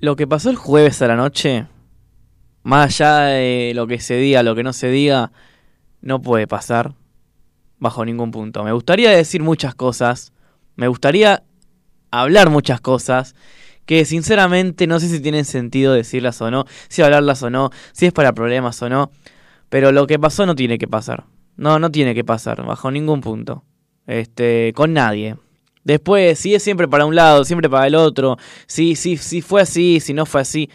Lo que pasó el jueves a la noche, más allá de lo que se diga, lo que no se diga, no puede pasar bajo ningún punto. Me gustaría decir muchas cosas, me gustaría hablar muchas cosas que sinceramente no sé si tienen sentido decirlas o no, si hablarlas o no, si es para problemas o no, pero lo que pasó no tiene que pasar. No, no tiene que pasar bajo ningún punto. Este, con nadie. Después, si es siempre para un lado, siempre para el otro, si, si, si fue así, si no fue así,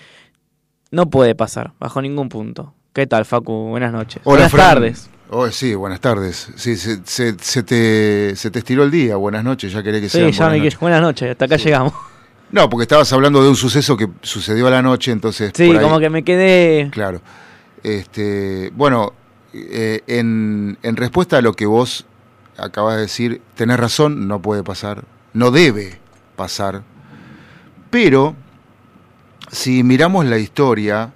no puede pasar, bajo ningún punto. ¿Qué tal, Facu? Buenas noches. Hola, buenas Fran. tardes. Oh, sí, buenas tardes. Sí, se, se- se te, se te estiró el día. Buenas noches, ya querés que Sí, sea. ya me quiero- buenas noches, hasta acá llegamos. No, porque estabas hablando de un suceso que sucedió a la noche, entonces. Sí, por ahí- como que me quedé... Claro. Este, bueno, eh, en, en respuesta a lo que vos acabas de decir, tenés razón, no puede pasar, no debe pasar. Pero, si miramos la historia,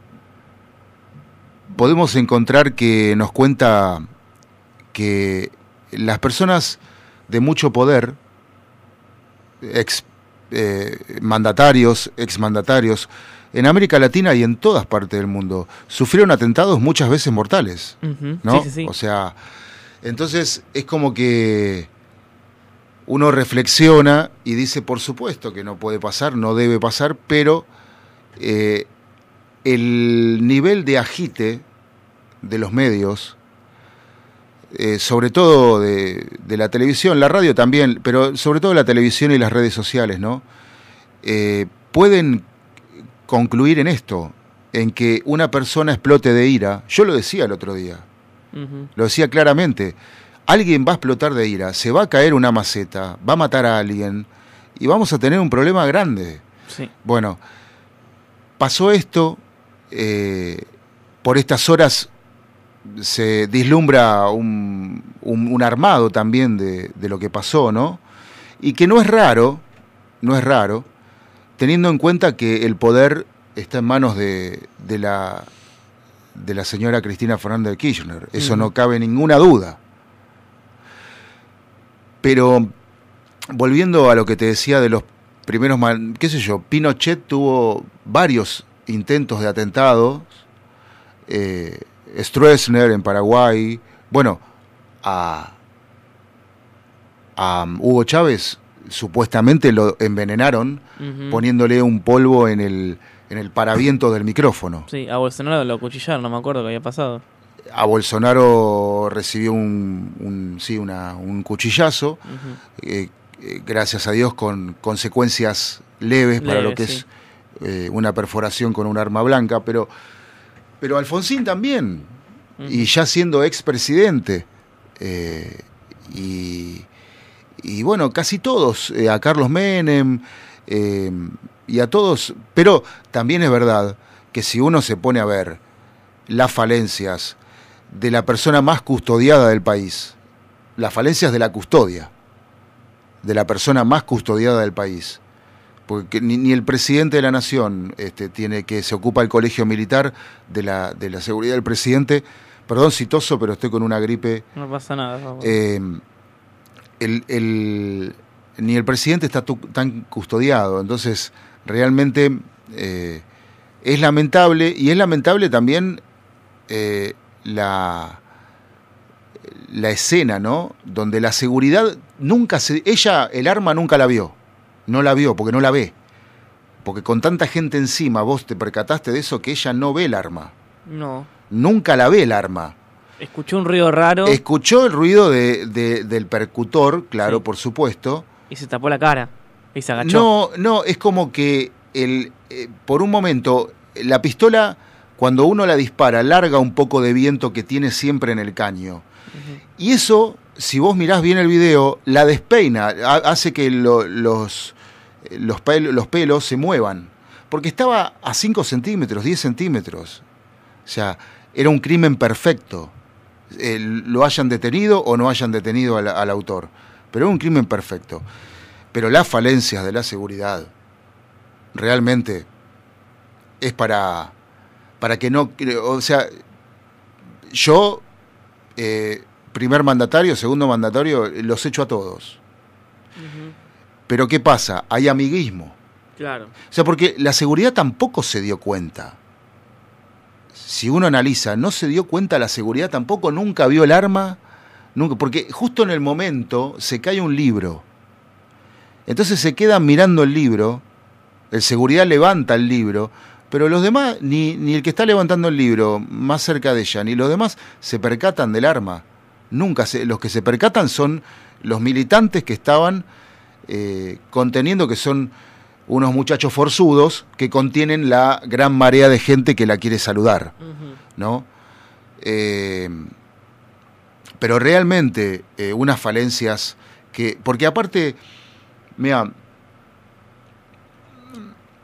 podemos encontrar que nos cuenta que las personas de mucho poder, ex eh, mandatarios, exmandatarios, en América Latina y en todas partes del mundo, sufrieron atentados muchas veces mortales. ¿no? Sí, sí, sí. O sea, entonces es como que uno reflexiona y dice, por supuesto que no puede pasar, no debe pasar, pero eh, el nivel de agite de los medios, eh, sobre todo de, de la televisión, la radio también, pero sobre todo la televisión y las redes sociales, ¿no? Eh, pueden concluir en esto, en que una persona explote de ira. Yo lo decía el otro día, lo decía claramente. Alguien va a explotar de ira, se va a caer una maceta, va a matar a alguien y vamos a tener un problema grande. Sí. Bueno, pasó esto, eh, por estas horas se vislumbra un, un- un armado también de, de lo que pasó, ¿no? Y que no es raro, no es raro, teniendo en cuenta que el poder está en manos de, de la, de la señora Cristina Fernández de Kirchner. Eso no cabe ninguna duda. Pero volviendo a lo que te decía de los primeros, qué sé yo, Pinochet tuvo varios intentos de atentados, eh, Stroessner en Paraguay, bueno, a, a Hugo Chávez supuestamente lo envenenaron poniéndole un polvo en el, en el paraviento del micrófono. Sí, a Bolsonaro lo cuchillaron, no me acuerdo qué había pasado. A Bolsonaro recibió un, un- sí, una- un cuchillazo, eh, eh, gracias a Dios con consecuencias leves para lo que sí. es eh, una perforación con un arma blanca, pero, pero Alfonsín también, y ya siendo expresidente, y, y bueno, casi todos, a Carlos Menem y a todos, pero también es verdad que si uno se pone a ver las falencias de la persona más custodiada del país, las falencias de la custodia, de la persona más custodiada del país, porque ni, ni el presidente de la nación este, tiene que se ocupa el colegio militar de la, de la seguridad del presidente, perdón citoso, pero estoy con una gripe No pasa nada. Facu. eh, el, el- ni el presidente está tu- tan custodiado. Entonces, realmente eh, es lamentable y es lamentable también eh, la, la escena, ¿no? Donde la seguridad nunca se. Ella, el arma nunca la vio. No la vio porque no la ve. Porque con tanta gente encima, vos te percataste de eso que ella no ve el arma. no. Nunca la ve el arma. Escuché un ruido raro Escuchó el ruido de- de- del percutor, claro, Sí. por supuesto. y se tapó la cara. Y se agachó. No, no, es como que el, eh, por un momento la pistola, cuando uno la dispara, larga un poco de viento que tiene siempre en el caño. Y eso, si vos mirás bien el video, la despeina, ha- hace que lo- los, los, pel- los pelos se muevan. Porque estaba a 5 centímetros, 10 centímetros. O sea, era un crimen perfecto. Eh, lo hayan detenido o no hayan detenido al, al autor. Pero era un crimen perfecto. Pero las falencias de la seguridad realmente es para, para que no... O sea, yo, eh, primer mandatario, segundo mandatario, los echo a todos. Pero ¿qué pasa? Hay amiguismo. Claro. O sea, porque la seguridad tampoco se dio cuenta. Si uno analiza, no se dio cuenta la seguridad tampoco, nunca vio el arma, nunca, porque justo en el momento se cae un libro. Entonces se quedan mirando el libro, el seguridad levanta el libro, pero los demás, ni, ni el que está levantando el libro más cerca de ella, ni los demás se percatan del arma. Nunca se, los que se percatan son los militantes que estaban eh, conteniendo, que son unos muchachos forzudos que contienen la gran marea de gente que la quiere saludar, ¿no? Eh, pero realmente eh, unas falencias que, porque aparte, mira,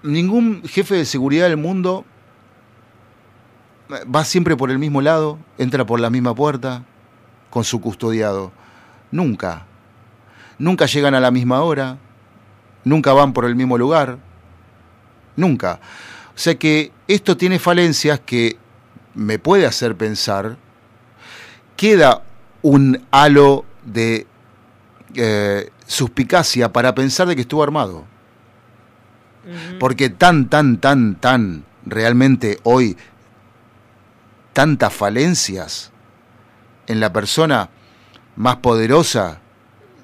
ningún jefe de seguridad del mundo va siempre por el mismo lado, entra por la misma puerta, con su custodiado. Nunca. Nunca llegan a la misma hora, nunca van por el mismo lugar, nunca. O sea que esto tiene falencias que me puede hacer pensar, queda un halo de eh, suspicacia para pensar de que estuvo armado. Porque tan, tan, tan, tan, realmente hoy, tantas falencias en la persona más poderosa,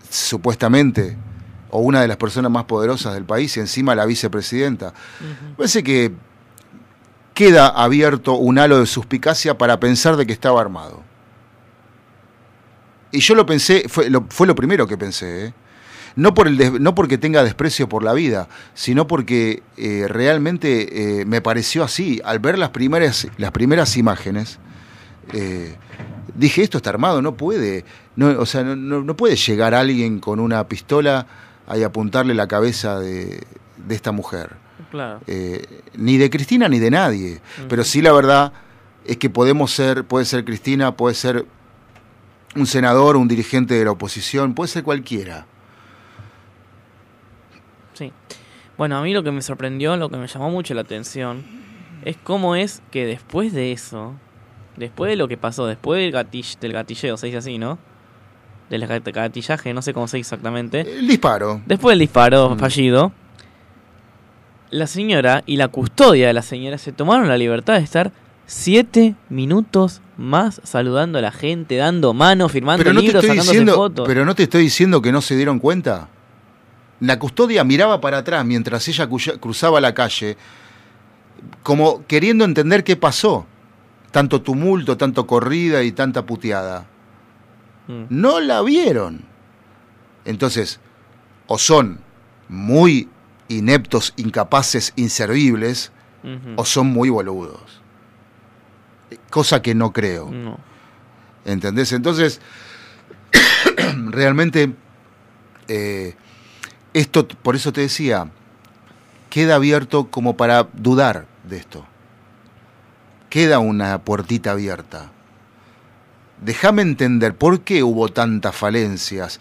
supuestamente, o una de las personas más poderosas del país y encima la vicepresidenta. Parece que queda abierto un halo de suspicacia para pensar de que estaba armado. Y yo lo pensé, fue lo, fue lo primero que pensé, ¿eh? No, por el no porque tenga desprecio por la vida, sino porque eh, realmente eh, me pareció así. Al ver las primeras, las primeras imágenes, dije, esto está armado, no puede, no, o sea, no, no puede llegar alguien con una pistola hay apuntarle la cabeza de, esta mujer. Claro. Eh, ni de Cristina ni de nadie. Pero sí la verdad es que podemos ser, puede ser Cristina, puede ser un senador, un dirigente de la oposición, puede ser cualquiera. Sí. Bueno, a mí lo que me sorprendió, lo que me llamó mucho la atención, es cómo es que después de eso, después de lo que pasó, después del, del gatilleo, se dice así, ¿no? del gatillaje, no sé cómo se dice exactamente. El disparo. Después del disparo mm. fallido, la señora y la custodia de la señora se tomaron la libertad de estar siete minutos más saludando a la gente, dando mano, firmando pero no libros, te estoy fotos. Pero no te estoy diciendo que no se dieron cuenta. La custodia miraba para atrás mientras ella cruzaba la calle, como queriendo entender qué pasó. Tanto tumulto, tanto corrida y tanta puteada. Mm. No la vieron. Entonces, o son muy ineptos, incapaces, inservibles, o son muy boludos. Cosa que no creo. ¿Entendés? Entonces, realmente, eh, esto, por eso te decía, queda abierto como para dudar de esto. Queda una puertita abierta déjame entender por qué hubo tantas falencias.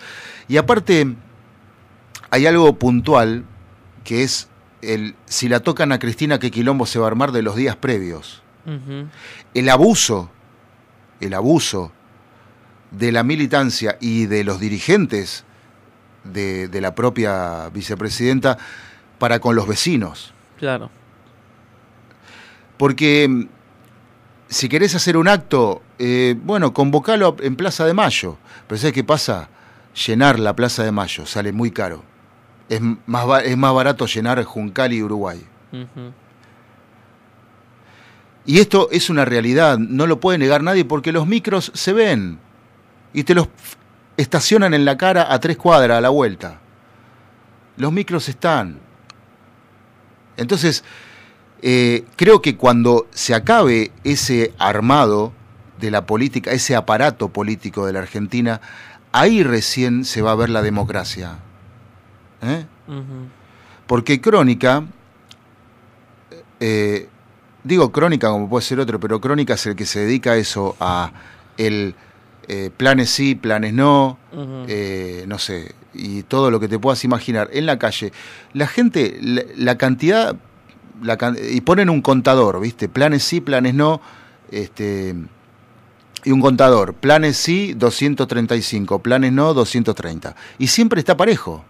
Y aparte, hay algo puntual que es el si la tocan a Cristina, qué quilombo se va a armar de los días previos. El abuso, el abuso de la militancia y de los dirigentes de, de la propia vicepresidenta para con los vecinos. Claro. Porque si querés hacer un acto, eh, bueno, convocalo en Plaza de Mayo. Pero ¿sabes qué pasa? Llenar la Plaza de Mayo sale muy caro. Es más, es más barato llenar Juncal y Uruguay. Y esto es una realidad, no lo puede negar nadie porque los micros se ven y te los estacionan en la cara a tres cuadras a la vuelta. Los micros están. Entonces, eh, creo que cuando se acabe ese armado de la política, ese aparato político de la Argentina, ahí recién se va a ver la democracia. ¿eh? Porque Crónica, eh, digo Crónica como puede ser otro, pero Crónica es el que se dedica a eso, a el planes sí, planes no, no sé, y todo lo que te puedas imaginar en la calle. La gente, la cantidad y ponen un contador, ¿viste? Planes sí, planes no, este, y un contador, planes sí, 235, planes no, 230. Y siempre está parejo.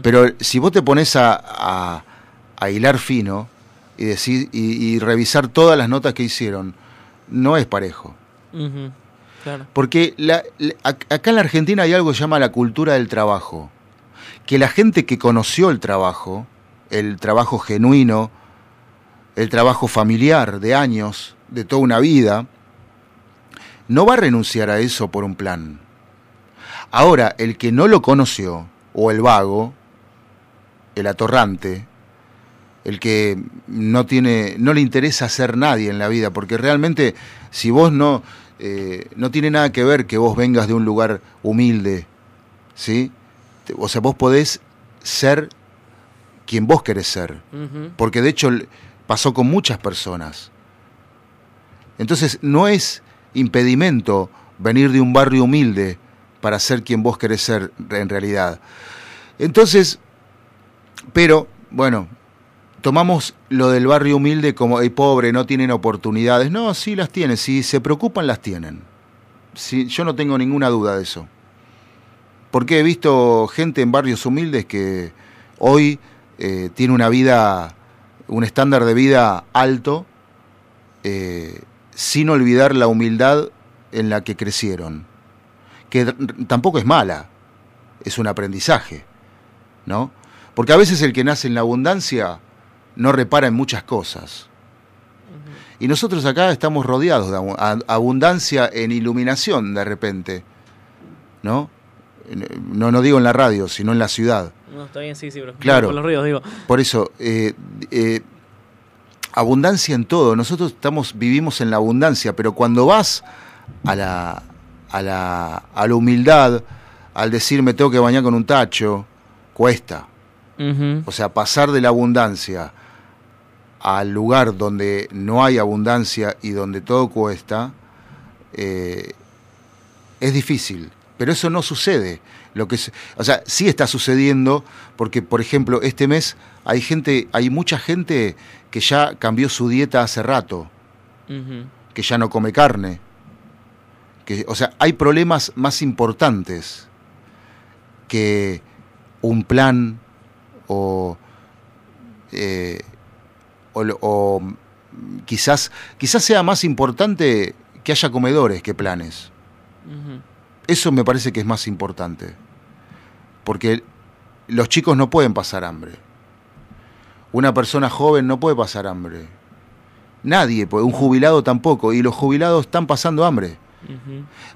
Pero si vos te pones a, a hilar fino y, decir, y, revisar todas las notas que hicieron, no es parejo. Porque acá en la Argentina hay algo que se llama la cultura del trabajo. Que la gente que conoció el trabajo, el trabajo genuino, el trabajo familiar de años, de toda una vida, no va a renunciar a eso por un plan. Ahora, el que no lo conoció, o el vago, el atorrante, el que no tiene, no le interesa ser nadie en la vida, porque realmente si vos no, eh, no tiene nada que ver que vos vengas de un lugar humilde, ¿sí? O sea, vos podés ser quien vos querés ser, porque de hecho pasó con muchas personas. Entonces no es impedimento venir de un barrio humilde para ser quien vos querés ser en realidad. Entonces, pero bueno, tomamos lo del barrio humilde como el pobre, no tienen oportunidades. No, sí las tienen, si se preocupan las tienen. Sí, yo no tengo ninguna duda de eso. Porque he visto gente en barrios humildes que hoy eh, tiene una vida, un estándar de vida alto, eh, sin olvidar la humildad en la que crecieron. Que tampoco es mala, es un aprendizaje. ¿no? Porque a veces el que nace en la abundancia no repara en muchas cosas. Y nosotros acá estamos rodeados de abundancia en iluminación de repente, ¿no? No, no digo en la radio, sino en la ciudad. No, está bien, sí, sí, claro, por los ríos, digo. Por eso, eh, eh, abundancia en todo. Nosotros estamos, vivimos en la abundancia, pero cuando vas a la, a la, a la humildad, al decir me tengo que bañar con un tacho, cuesta. O sea, pasar de la abundancia al lugar donde no hay abundancia y donde todo cuesta, eh, es difícil. Pero eso no sucede. Lo que, o sea, sí está sucediendo porque, por ejemplo, este mes hay gente, hay mucha gente que ya cambió su dieta hace rato, que ya no come carne. Que, o sea, hay problemas más importantes que un plan o, eh, o, quizás, quizás sea más importante que haya comedores que planes. Eso me parece que es más importante. Porque los chicos no pueden pasar hambre. Una persona joven no puede pasar hambre. Nadie puede, un jubilado tampoco. Y los jubilados están pasando hambre.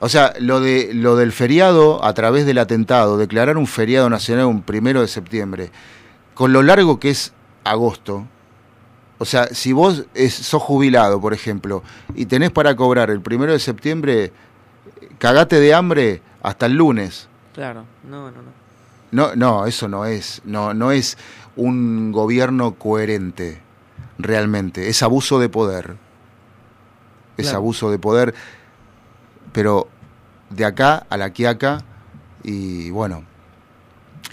O sea, lo, de, lo del feriado a través del atentado, declarar un feriado nacional un primero de septiembre, con lo largo que es agosto, o sea, si vos sos jubilado, por ejemplo, y tenés para cobrar el primero de septiembre, cagate de hambre hasta el lunes. Claro, no, no, no. No, no, eso no es, no, no es un gobierno coherente, realmente. Es abuso de poder. Es abuso de poder pero de acá a la quiaca, y bueno,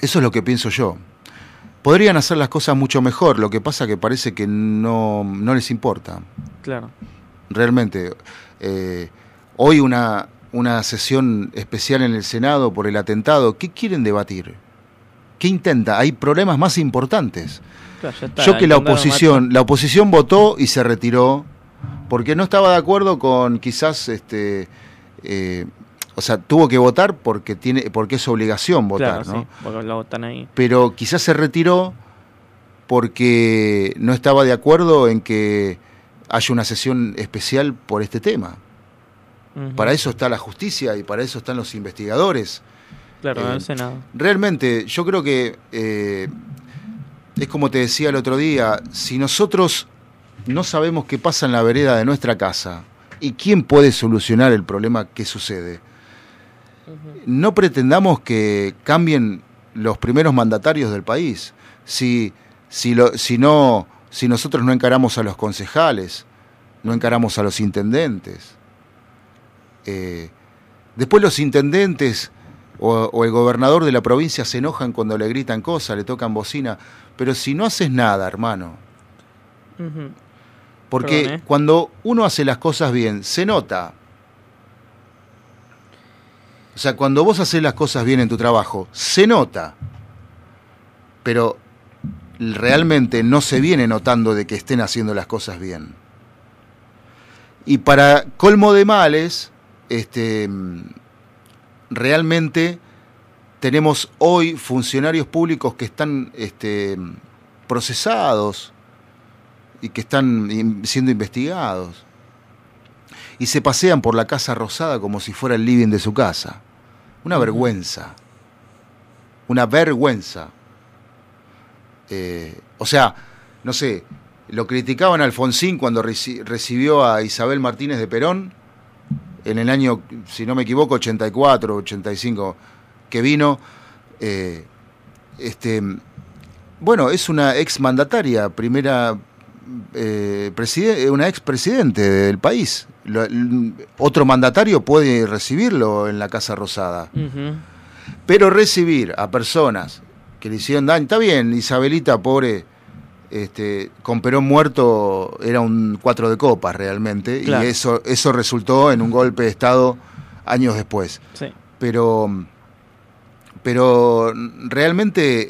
eso es lo que pienso yo. Podrían hacer las cosas mucho mejor, lo que pasa que parece que no, les importa. Claro. Realmente. Eh, hoy una, una sesión especial en el Senado por el atentado, ¿qué quieren debatir? ¿Qué intenta? Hay problemas más importantes. Yo que la oposición, la oposición votó y se retiró porque no estaba de acuerdo con quizás este eh, o sea, tuvo que votar porque tiene porque es obligación votar, ¿no? porque lo votan ahí. Pero quizás se retiró porque no estaba de acuerdo en que haya una sesión especial por este tema. Para eso está la justicia y para eso están los investigadores. Claro, en el eh, Senado. Realmente, yo creo que eh, es como te decía el otro día, si nosotros no sabemos qué pasa en la vereda de nuestra casa, ¿Y quién puede solucionar el problema que sucede? No pretendamos que cambien los primeros mandatarios del país. Si, si, lo, si, no, si nosotros no encaramos a los concejales, no encaramos a los intendentes. Eh, después los intendentes o, el gobernador de la provincia se enojan cuando le gritan cosas, le tocan bocina. Pero si no haces nada, hermano, porque ¿eh? cuando uno hace las cosas bien, se nota. O sea, cuando vos haces las cosas bien en tu trabajo, se nota. Pero realmente no se viene notando de que estén haciendo las cosas bien. Y para colmo de males, este, realmente tenemos hoy funcionarios públicos que están este, procesados y que están siendo investigados. Y se pasean por la Casa Rosada como si fuera el living de su casa. Una vergüenza. Una vergüenza. Eh, o sea, no sé, lo criticaban a Alfonsín cuando recibió a Isabel Martínez de Perón en el año, si no me equivoco, 84, 85, que vino. Eh, este, bueno, es una ex mandataria, primera eh, una ex presidente del país. Otro mandatario puede recibirlo en la Casa Rosada. Pero recibir a personas que le hicieron daño, está bien, Isabelita, pobre este, con Perón muerto era un cuatro de copas realmente, y eso, eso resultó en un golpe de Estado años después. Pero, pero realmente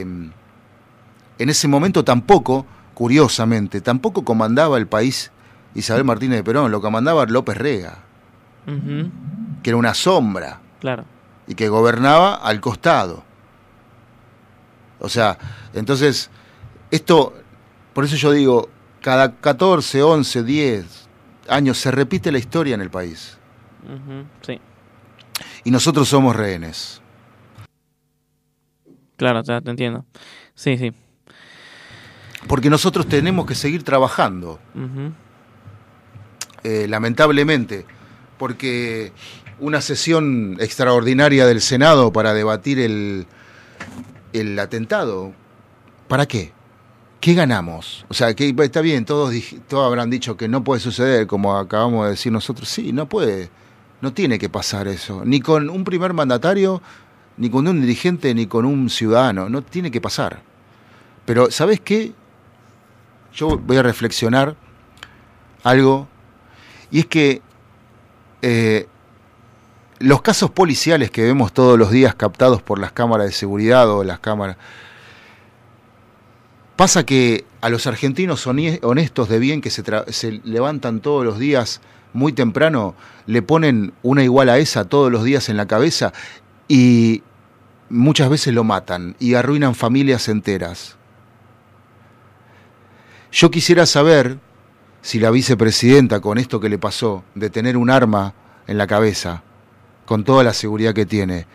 eh, en ese momento tampoco, curiosamente, tampoco comandaba el país Isabel Martínez de Perón, lo comandaba López Rega, que era una sombra, claro. y que gobernaba al costado. O sea, entonces esto, por eso yo digo, cada 14, 11, 10 años se repite la historia en el país. sí. Y nosotros somos rehenes. Claro, te, entiendo. Sí, sí. Porque nosotros tenemos que seguir trabajando. Eh, lamentablemente. Porque una sesión extraordinaria del Senado para debatir el, el atentado, ¿para qué? ¿qué ganamos? O sea, que está bien, todos, todos habrán dicho que no puede suceder, como acabamos de decir nosotros. Sí, no puede, no tiene que pasar eso. Ni con un primer mandatario, ni con un dirigente, ni con un ciudadano. No tiene que pasar. Pero, ¿sabes qué? Yo voy a reflexionar algo, y es que eh, los casos policiales que vemos todos los días captados por las cámaras de seguridad o las cámaras Pasa que a los argentinos honestos de bien que se, levantan todos los días muy temprano, le ponen una igual a esa todos los días en la cabeza y muchas veces lo matan y arruinan familias enteras. Yo quisiera saber si la vicepresidenta, con esto que le pasó, de tener un arma en la cabeza, con toda la seguridad que tiene,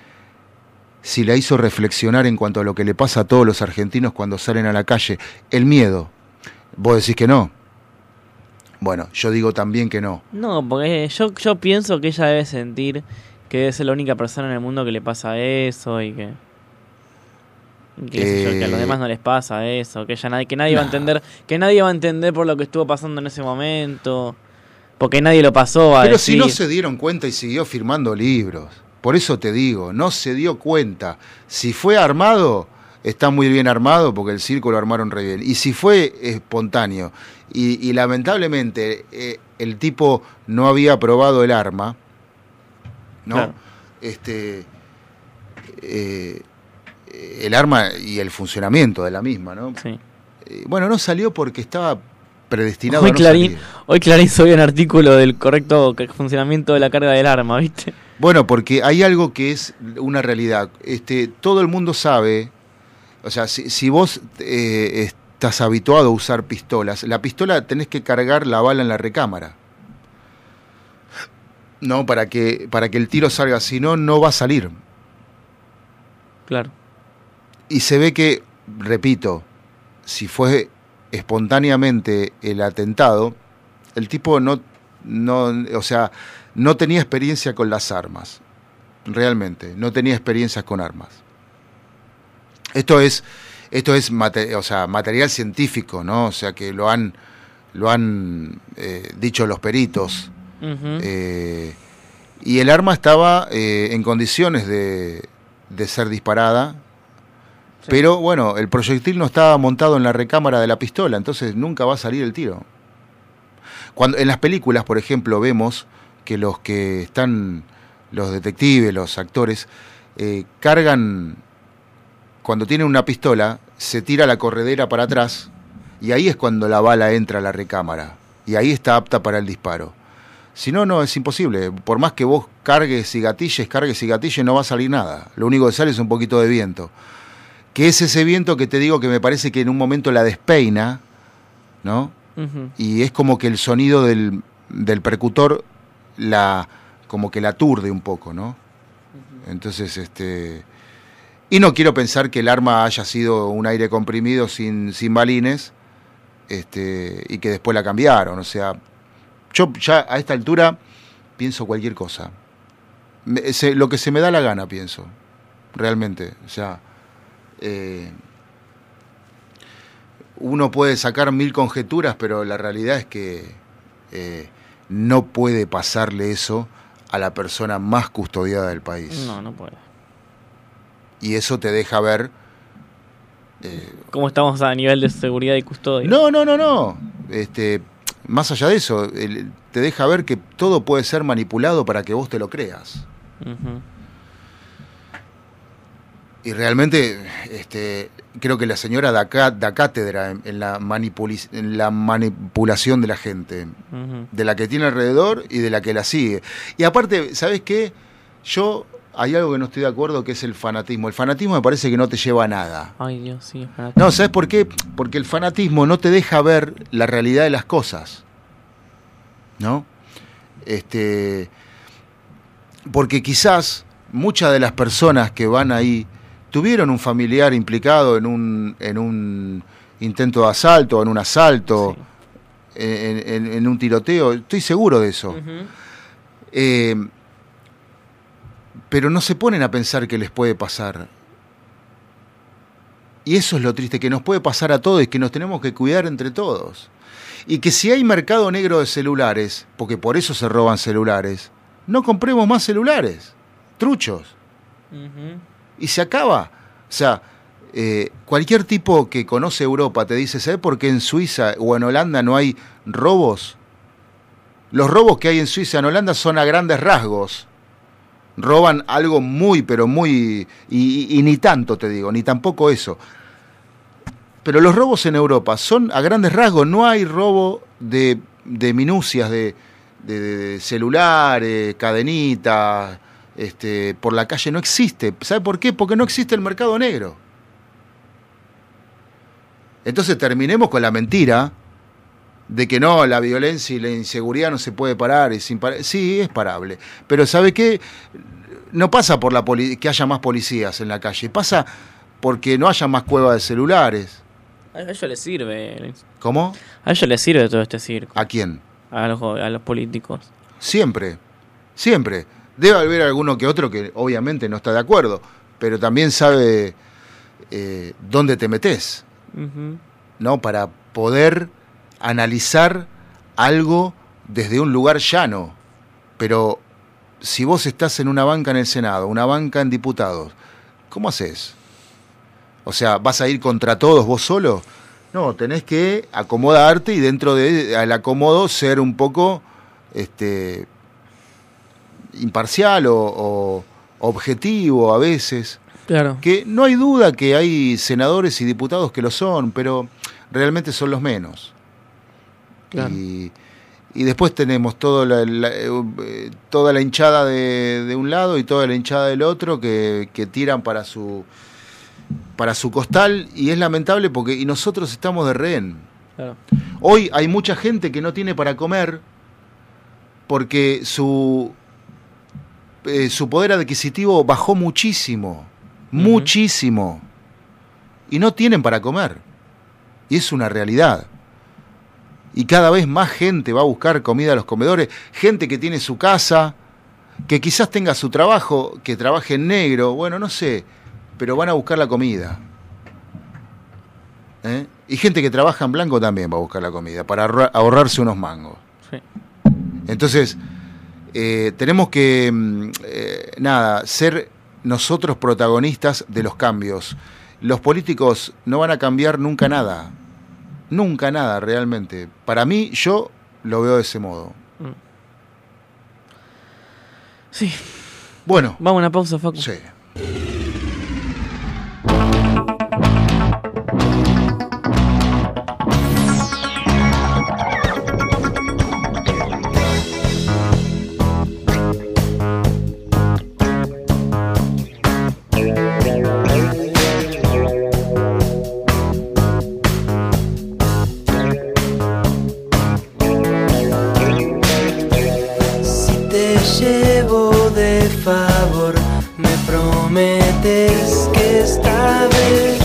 si la hizo reflexionar en cuanto a lo que le pasa a todos los argentinos cuando salen a la calle, el miedo. Vos decís que no. Bueno, yo digo también que no. No, porque yo, yo pienso que ella debe sentir que debe ser la única persona en el mundo que le pasa eso y que... Que, a los demás no les pasa eso, que ella nadie, que nadie va a entender, que nadie va a entender por lo que estuvo pasando en ese momento, porque nadie lo pasó a Pero si no se dieron cuenta y siguió firmando libros. Por eso te digo, no se dio cuenta. Si fue armado, está muy bien armado porque el circo lo armaron re bien. Y si fue espontáneo y, lamentablemente eh, el tipo no había probado el arma, ¿no? Este, eh, el arma y el funcionamiento de la misma, ¿no? Sí. Eh, bueno, no salió porque estaba predestinado hoy a no Clarín, Hoy Clarín subió un artículo del correcto funcionamiento de la carga del arma, ¿viste? Bueno, porque hay algo que es una realidad. Este, todo el mundo sabe, o sea, si, vos eh, estás habituado a usar pistolas, la pistola tenés que cargar la bala en la recámara. No, para que, para que el tiro salga, si no, no va a salir. Claro. Y se ve que, repito, si fue espontáneamente el atentado, el tipo no, no, o sea, no tenía experiencia con las armas, realmente, no tenía experiencias con armas. Esto es, esto es o sea, material científico, ¿no? O sea, que lo han, lo han eh, dicho los peritos. Eh, y el arma estaba eh, en condiciones de, de ser disparada, pero bueno, el proyectil no estaba montado en la recámara de la pistola, entonces nunca va a salir el tiro. Cuando en las películas, por ejemplo, vemos que los que están, los detectives, los actores, eh, cargan, cuando tienen una pistola, se tira la corredera para atrás y ahí es cuando la bala entra a la recámara y ahí está apta para el disparo. Si no, no, es imposible. Por más que vos cargues y gatilles, cargues y gatilles, no va a salir nada. Lo único que sale es un poquito de viento. Que es ese viento que te digo que me parece que en un momento la despeina, ¿no? Y es como que el sonido del, del percutor la como que la aturde un poco, ¿no? Entonces, este. Y no quiero pensar que el arma haya sido un aire comprimido sin, sin balines, este, y que después la cambiaron. O sea, yo ya a esta altura pienso cualquier cosa. Me- se- lo que se me da la gana, pienso. Realmente. O sea. Eh, uno puede sacar mil conjeturas, pero la realidad es que eh, no puede pasarle eso a la persona más custodiada del país. No, no puede. Y eso te deja ver... eh, ¿Cómo estamos a nivel de seguridad y custodia? no, no, no, no. Este, más allá de eso, te deja ver que todo puede ser manipulado para que vos te lo creas. Ujú. Y realmente este, creo que la señora da, cá- da cátedra en, en la manipuli- en la manipulación de la gente. De la que tiene alrededor y de la que la sigue. Y aparte, ¿sabes qué? Yo hay algo que no estoy de acuerdo que es el fanatismo. El fanatismo me parece que no te lleva a nada. Ay, Dios, sí. es fanático. No, ¿sabes por qué? Porque el fanatismo no te deja ver la realidad de las cosas. ¿No? Este porque quizás muchas de las personas que van ahí tuvieron un familiar implicado en un en un intento de asalto, en un asalto, Sí. en, en- en un tiroteo, estoy seguro de eso. Eh, pero no se ponen a pensar que les puede pasar. Y eso es lo triste, que nos puede pasar a todos y que nos tenemos que cuidar entre todos. Y que si hay mercado negro de celulares, porque por eso se roban celulares, no compremos más celulares, truchos. Y se acaba. O sea, eh, cualquier tipo que conoce Europa te dice, ¿sabes por qué en Suiza o en Holanda no hay robos? Los robos que hay en Suiza en Holanda son a grandes rasgos. Roban algo muy, pero muy... Y, y- y ni tanto, te digo, ni tampoco eso. Pero los robos en Europa son a grandes rasgos. No hay robo de, de minucias, de, de- de celulares, cadenitas, este, por la calle. No existe. ¿Sabe por qué? Porque no existe el mercado negro. Entonces terminemos con la mentira de que no, la violencia y la inseguridad no se puede parar. Es impar- sí, es parable. Pero ¿sabe qué? No pasa por la que haya más policías en la calle. Pasa porque no haya más cuevas de celulares. A ellos les sirve. ¿Cómo? A ellos les sirve todo este circo. ¿A quién? A los, a los políticos. Siempre, siempre. Debe haber alguno que otro que obviamente no está de acuerdo, pero también sabe eh, dónde te metes. ¿no? Para poder analizar algo desde un lugar llano. Pero si vos estás en una banca en el Senado, una banca en diputados, ¿cómo haces? O sea, ¿vas a ir contra todos vos solo? No, tenés que acomodarte y dentro del acomodo ser un poco este, imparcial o, o objetivo a veces. Claro. Que no hay duda que hay senadores y diputados que lo son, pero realmente son los menos. Claro. Y, y después tenemos todo la- la- eh, toda la hinchada de, de un lado y toda la hinchada del otro que, que tiran para su para su costal y es lamentable porque y nosotros estamos de rehén. Claro. Hoy hay mucha gente que no tiene para comer porque su, eh, su poder adquisitivo bajó muchísimo, muchísimo, y no tienen para comer. Y es una realidad. Y cada vez más gente va a buscar comida a los comedores, gente que tiene su casa, que quizás tenga su trabajo, que trabaje en negro, bueno, no sé, pero van a buscar la comida. ¿Eh? Y gente que trabaja en blanco también va a buscar la comida, para ahorra- ahorrarse unos mangos. Sí. Entonces, eh, tenemos que, mm, eh, nada, ser nosotros protagonistas de los cambios. Los políticos no van a cambiar nunca nada. Nunca nada, realmente. Para mí, yo lo veo de ese modo. Sí. Bueno, Vamos a una pausa, Facu. sí. prometes que esta vez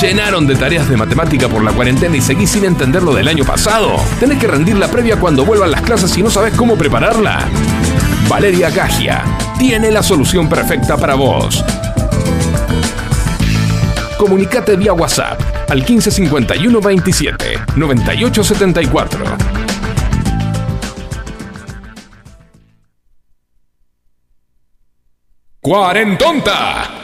Llenaron de tareas de matemática por la cuarentena y seguís sin entender lo del año pasado? ¿Tenés que rendir la previa cuando vuelvan las clases y no sabes cómo prepararla? Valeria Gagia tiene la solución perfecta para vos. Comunicate vía WhatsApp al 1551 27 98 74. ¡Cuarentonta!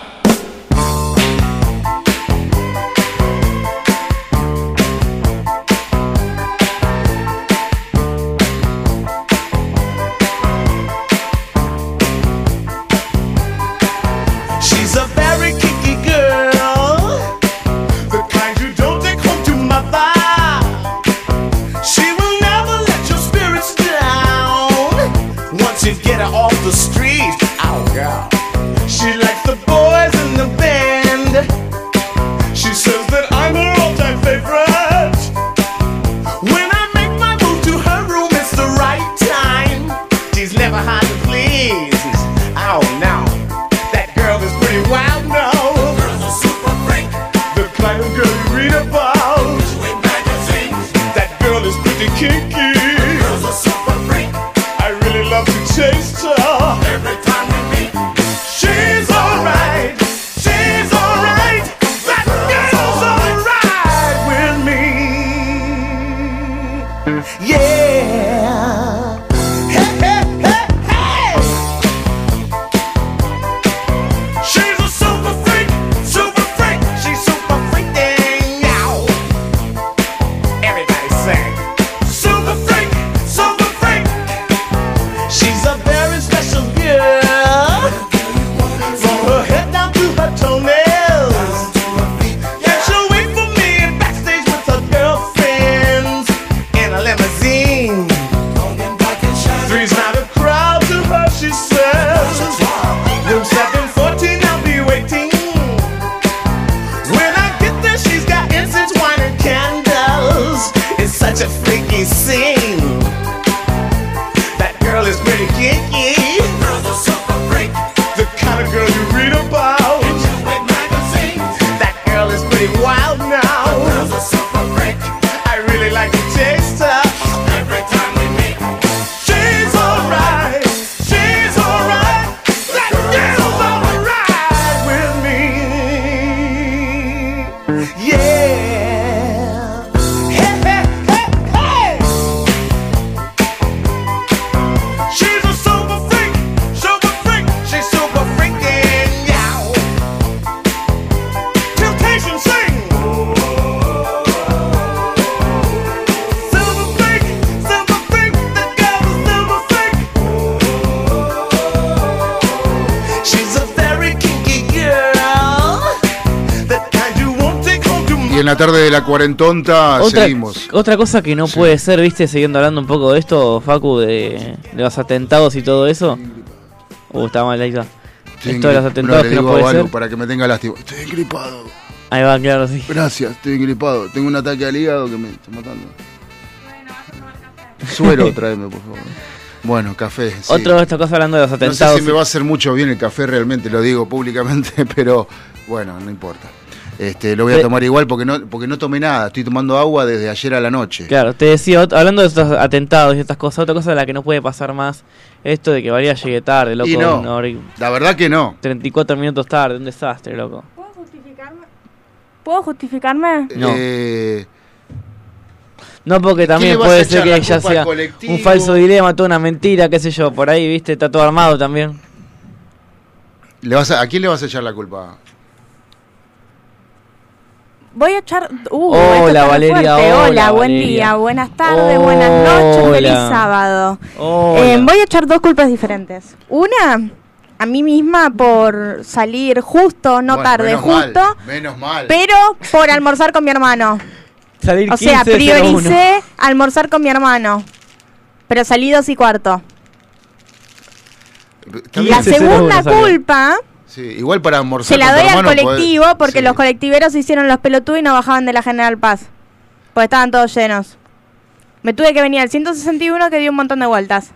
La cuarentonta Otra, seguimos. otra cosa que no Sí. puede ser, viste, siguiendo hablando un poco de esto, Facu, de, de los atentados y todo eso. Uh, está mal ahí está. Esto de los atentados le que no puede ser. para que me tenga lástima. Estoy engripado. Ahí va, claro, sí. Gracias, estoy engripado. Tengo un ataque al hígado que me está matando. Suero, tráeme, por favor. Bueno, café. sí. Otro de estas cosas hablando de los No atentados. sé si me va a hacer mucho bien el café realmente, lo digo públicamente, pero bueno, no importa. Este, lo voy a tomar igual porque no, porque no tomé nada. Estoy tomando agua desde ayer a la noche. Claro, te decía, hablando de estos atentados y estas cosas, otra cosa de la que no puede pasar más, esto de que Valeria llegue tarde, loco. Y no. una hora y- La verdad que no. 34 minutos tarde, un desastre, loco. ¿Puedo justificarme? ¿Puedo justificarme? No. Eh, No, porque también puede ser que ya sea un falso dilema, toda una mentira, qué sé yo, por ahí, viste, está todo armado también. ¿le vas a, ¿A quién le vas a echar la culpa? Voy a echar. Uh, Hola, Valeria, fuerte. hola, Hola, buen Valeria. día, buenas tardes, buenas noches, Hola. feliz sábado. Hola. Eh, voy a echar dos culpas diferentes. Una, a mí misma por salir justo, no Bueno, tarde, menos justo, Mal, menos mal. pero por almorzar con mi hermano. Salir O sea, 15 de 01. prioricé almorzar con mi hermano. Pero salí dos y cuarto. La 15 segunda salió. Sí, igual para almorzar se la doy al colectivo porque sí. los colectiveros se hicieron los pelotudos y no bajaban de la General Paz. Porque estaban todos llenos. Me tuve que venir al 161 que dio un montón de vueltas.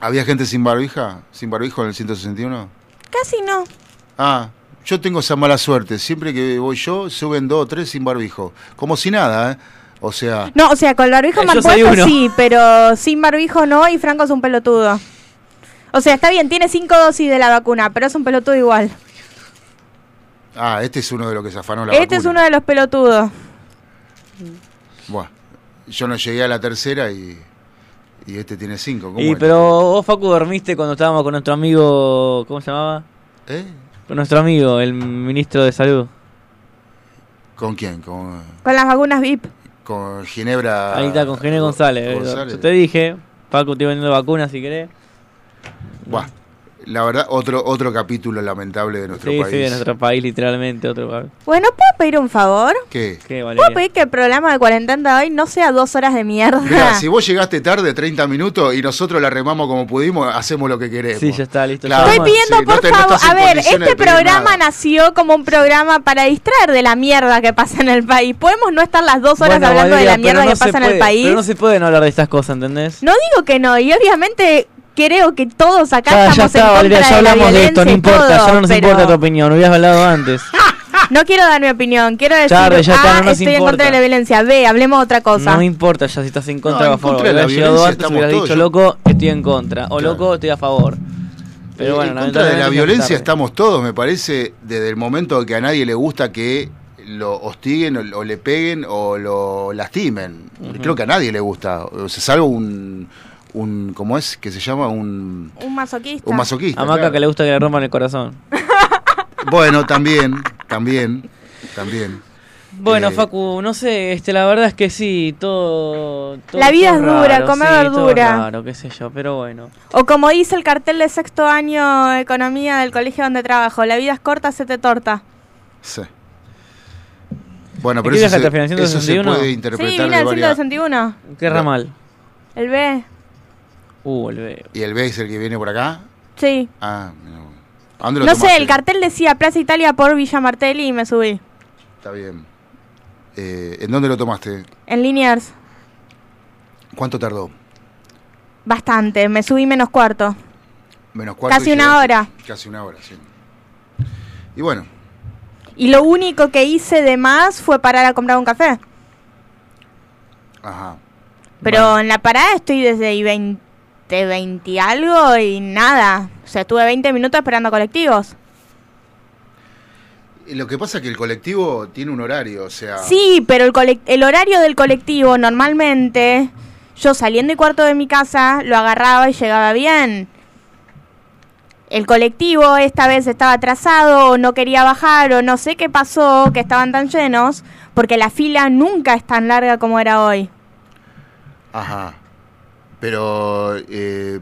¿Había gente sin barbija? ¿Sin barbijo en el 161? Casi no. Ah, yo tengo esa mala suerte. Siempre que voy yo, suben dos o tres sin barbijo. Como si nada, ¿eh? O sea, No, o sea, con barbijo Eh, mal puesto sí, pero sin barbijo no y Franco es un pelotudo. O sea, está bien, tiene cinco dosis de la vacuna, pero es un pelotudo igual. ah, este es uno de los que se afanó la este es vacuna. uno de los pelotudos. Bueno, yo no llegué a la tercera y, y este tiene cinco. ¿Cómo Y es? pero vos, Facu, dormiste cuando estábamos con nuestro amigo, ¿cómo se llamaba? ¿Eh? Con nuestro amigo, el ministro de Salud. ¿Con quién? ¿Con, Con las vacunas VIP. con Ginebra? Ahí está, con Gene González. González. Yo te dije, Facu, estoy vendiendo vacunas si querés. Buah, la verdad, otro, otro capítulo lamentable de nuestro Sí, país. sí, de nuestro país, literalmente, otro país. Bueno, ¿puedo pedir un favor? ¿Qué? ¿Qué, ¿Puedo pedir que el programa de cuarentena de hoy no sea dos horas de mierda? Mirá, si vos llegaste tarde, 30 minutos, y nosotros la remamos como pudimos, hacemos lo que queremos. Sí, ya está, listo. Claro. Estoy pidiendo, Sí, no por te- favor, a ver, este programa nada. nació como un programa para distraer de la mierda que pasa en el país. Podemos no estar las dos horas Bueno, hablando Valeria, de la mierda no que pasa en el país. Pero no se puede no hablar de estas cosas, ¿entendés? No digo que no, y obviamente creo que todos acá Ya, ya estamos está, en Valeria, contra ya de la hablamos de esto, no importa, ya no nos pero importa tu opinión, hubieras hablado antes. No quiero dar mi opinión, quiero decir, Tarde, ya está, A, no nos estoy en contra de la violencia, B, hablemos de otra cosa. No me importa ya si estás en contra No, o a en favor. contra de la Hubieras llegado violencia antes, estamos hubieras dicho, yo- loco, estoy en contra. O Claro. loco, estoy a favor. Pero Eh, bueno, en contra de la violencia estamos todos, me parece, desde el momento que a nadie le gusta que lo hostiguen o, o le peguen o lo lastimen. Creo que a nadie le gusta. O sea, salvo un, un ¿cómo es? que se llama? Un, Un masoquista. un masoquista. A Maca claro. que le gusta que le rompan el corazón. Bueno, también, también, también. Bueno, Eh, Facu, no sé, este, la verdad es que sí, todo... todo La vida todo es dura, raro, come sí, todo verdura. raro, qué sé yo, pero bueno. O como dice el cartel de sexto año Economía del colegio donde trabajo, la vida es corta, se te torta. Sí. Bueno, ¿Y pero eso, se, eso se 161? puede Sí, interpretar vine de al varias... 161. ¿Qué ramal? El B. ¿Y el B es el que viene por acá? Sí. Ah, no. no sé, el cartel decía Plaza Italia por Villa Martelli y me subí. Está bien. Eh, ¿En dónde lo tomaste? En Liniers. ¿Cuánto tardó? Bastante, me subí menos cuarto. Menos cuarto. Casi una hora. Casi una hora, sí. Y bueno. Y lo único que hice de más fue parar a comprar un café. Ajá. Pero en la parada estoy desde 20 este, 20 y algo y nada. O sea, estuve 20 minutos esperando colectivos. Lo que pasa es que el colectivo tiene un horario, o sea... Sí, pero el, el horario del colectivo normalmente, yo saliendo y cuarto de mi casa, lo agarraba y llegaba bien. El colectivo esta vez estaba atrasado, o no quería bajar, o no sé qué pasó, que estaban tan llenos, porque la fila nunca es tan larga como era hoy. Ajá. Pero... eh,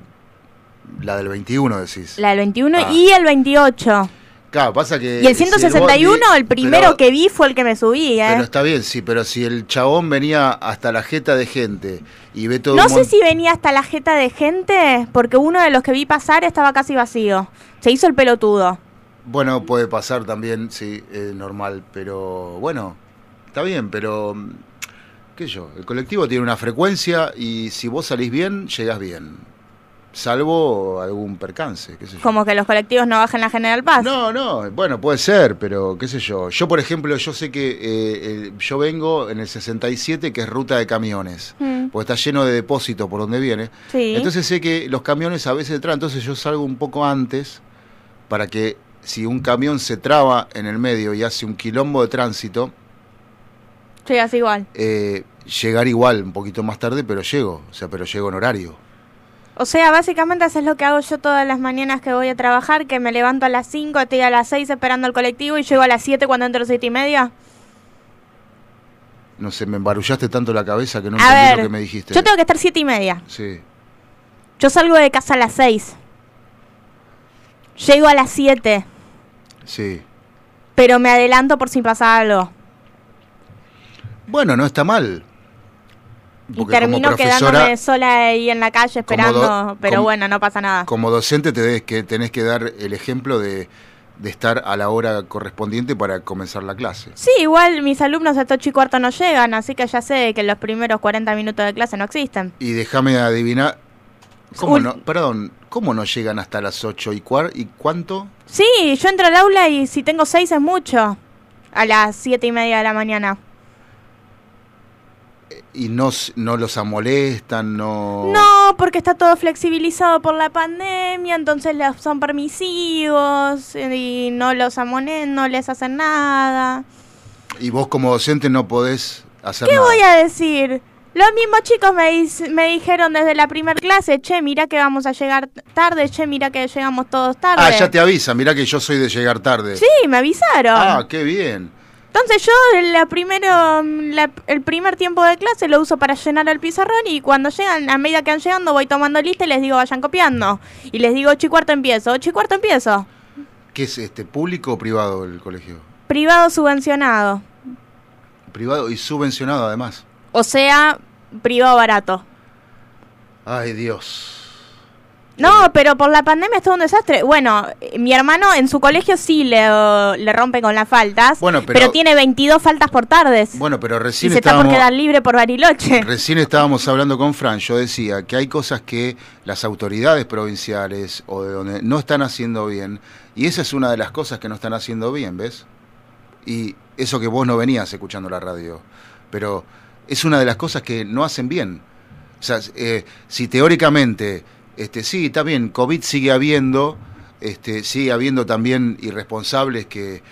la del 21 decís. La del 21 Ah. y el 28. Claro, pasa que. Y el si 161, bondi- el primero pero- que vi fue el que me subí, ¿eh? Pero está bien, sí, pero si el chabón venía hasta la jeta de gente y ve todo No sé si venía hasta la jeta de gente, porque uno de los que vi pasar estaba casi vacío. Se hizo el pelotudo. Bueno, puede pasar también, sí, es normal, pero bueno, está bien, pero qué sé yo, el colectivo tiene una frecuencia y si vos salís bien, llegás bien, salvo algún percance, qué sé yo. Como que los colectivos no bajen la General Paz. No, no, bueno, puede ser, pero qué sé yo. Yo, por ejemplo, yo sé que eh, eh, yo vengo en el 67, que es ruta de camiones, Mm. porque está lleno de depósitos por donde viene. Sí. Entonces sé que los camiones a veces traen, entonces yo salgo un poco antes para que si un camión se traba en el medio y hace un quilombo de tránsito, Llegas igual. eh, llegar igual un poquito más tarde, pero llego, o sea, pero llego en horario. O sea, básicamente haces lo que hago yo todas las mañanas que voy a trabajar, que me levanto a las 5, estoy a las 6 esperando el colectivo y llego a las 7 cuando entro a las 7 y media. No sé, me embarullaste tanto la cabeza que no a entendí ver, lo que me dijiste. yo tengo que estar 7 y media. Sí. Yo salgo de casa a las 6. Llego a las 7, Sí. pero me adelanto por si pasa algo. Bueno, no está mal. Y Porque termino quedándome sola ahí en la calle esperando, do- pero como- bueno, no pasa nada. Como docente te des que tenés que dar el ejemplo de, de estar a la hora correspondiente para comenzar la clase. Sí, igual mis alumnos hasta 8 y cuarto no llegan, así que ya sé que los primeros 40 minutos de clase no existen. Y déjame adivinar. ¿Cómo Ul- no? Perdón, ¿cómo no llegan hasta las 8 y cuarto? ¿Y cuánto? Sí, yo entro al aula y si tengo 6 es mucho. A las 7 y media de la mañana. Y no, no los amolestan, no. No, porque está todo flexibilizado por la pandemia, entonces los son permisivos y no los amonen, no les hacen nada. Y vos como docente no podés hacer ¿Qué nada. voy a decir? Los mismos chicos me, dijeron desde la primera clase, che, mira que vamos a llegar tarde, che, mira que llegamos todos tarde. Ah, ya te avisa, mirá que yo soy de llegar tarde. Sí, me avisaron. Ah, qué bien. Entonces yo la primero, la- el primer tiempo de clase lo uso para llenar el pizarrón y cuando llegan, a medida que van llegando, voy tomando lista y les digo vayan copiando. Y les digo ocho y cuarto empiezo, ocho y cuarto empiezo. ¿Qué es este, público o privado el colegio? Privado subvencionado. Privado y subvencionado además. O sea, privado barato. Ay, Dios. No, pero por la pandemia es todo un desastre. Bueno, mi hermano en su colegio sí le, le rompe con las faltas, Bueno, pero, pero- tiene 22 faltas por tardes. Bueno, pero y recién se está por quedar libre por Bariloche. Recién estábamos hablando con Fran, yo decía que hay cosas que las autoridades provinciales o de donde no están haciendo bien, y esa es una de las cosas que no están haciendo bien, ¿ves? Y eso que vos no venías escuchando la radio, pero es una de las cosas que no hacen bien. O sea, eh, si teóricamente, este, sí, está bien, COVID sigue habiendo, este, sigue habiendo también irresponsables que,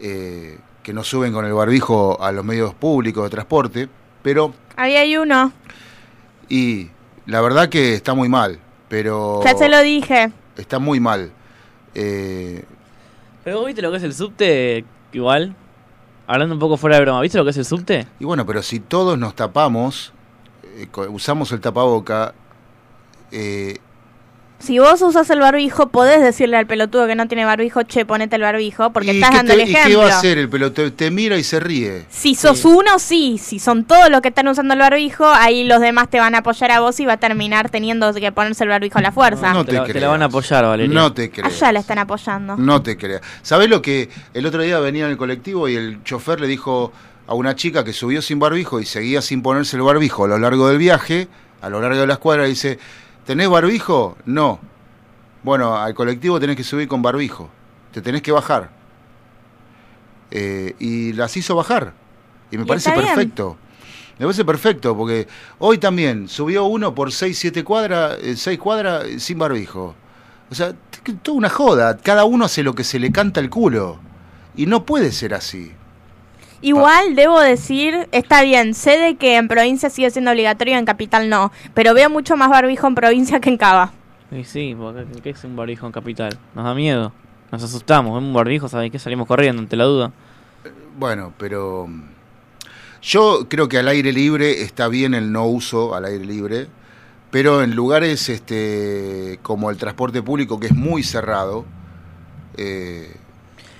eh, que no suben con el barbijo a los medios públicos de transporte, pero Ahí hay uno. y la verdad que está muy mal, pero Ya se lo dije. está muy mal. Eh, Pero vos viste lo que es el subte, igual. Hablando un poco fuera de broma, ¿viste lo que es el subte? y bueno, pero si todos nos tapamos, eh, usamos el tapaboca, eh, Si vos usas el barbijo, podés decirle al pelotudo que no tiene barbijo, che, ponete el barbijo, porque ¿y estás qué dando te- el ¿Y qué va a hacer el pelotero? Te mira y se ríe. Si sos uno, sí. Si son todos los que están usando el barbijo, ahí los demás te van a apoyar a vos y va a terminar teniendo que ponerse el barbijo a la fuerza. No te, te la, te la creas. van a apoyar, Valeria. No te creas. Allá la están apoyando. No te creas. ¿Sabés lo que el otro día venía en el colectivo y el chofer le dijo a una chica que subió sin barbijo y seguía sin ponerse el barbijo a lo largo del viaje, a lo largo de las cuadras, dice, ¿tenés barbijo? No. Bueno, al colectivo tenés que subir con barbijo. Te tenés que bajar. Eh, y las hizo bajar. Y me Y parece perfecto. Me parece perfecto, porque hoy también subió uno por 6, 7 cuadras, 6 cuadras eh, sin barbijo. O sea, toda una joda. Cada uno hace lo que se le canta el culo. Y no puede ser así. Igual debo decir, está bien, sé de que en provincia sigue siendo obligatorio, en capital no, pero veo mucho más barbijo en provincia que en Cava. Y sí, porque ¿qué es un barbijo en capital? Nos da miedo. Nos asustamos. Vemos un barbijo, ¿sabes qué? Salimos corriendo ante la duda. Bueno, pero mm, yo creo que al aire libre está bien el no uso al aire libre, pero en lugares este como el transporte público que es muy cerrado, eh,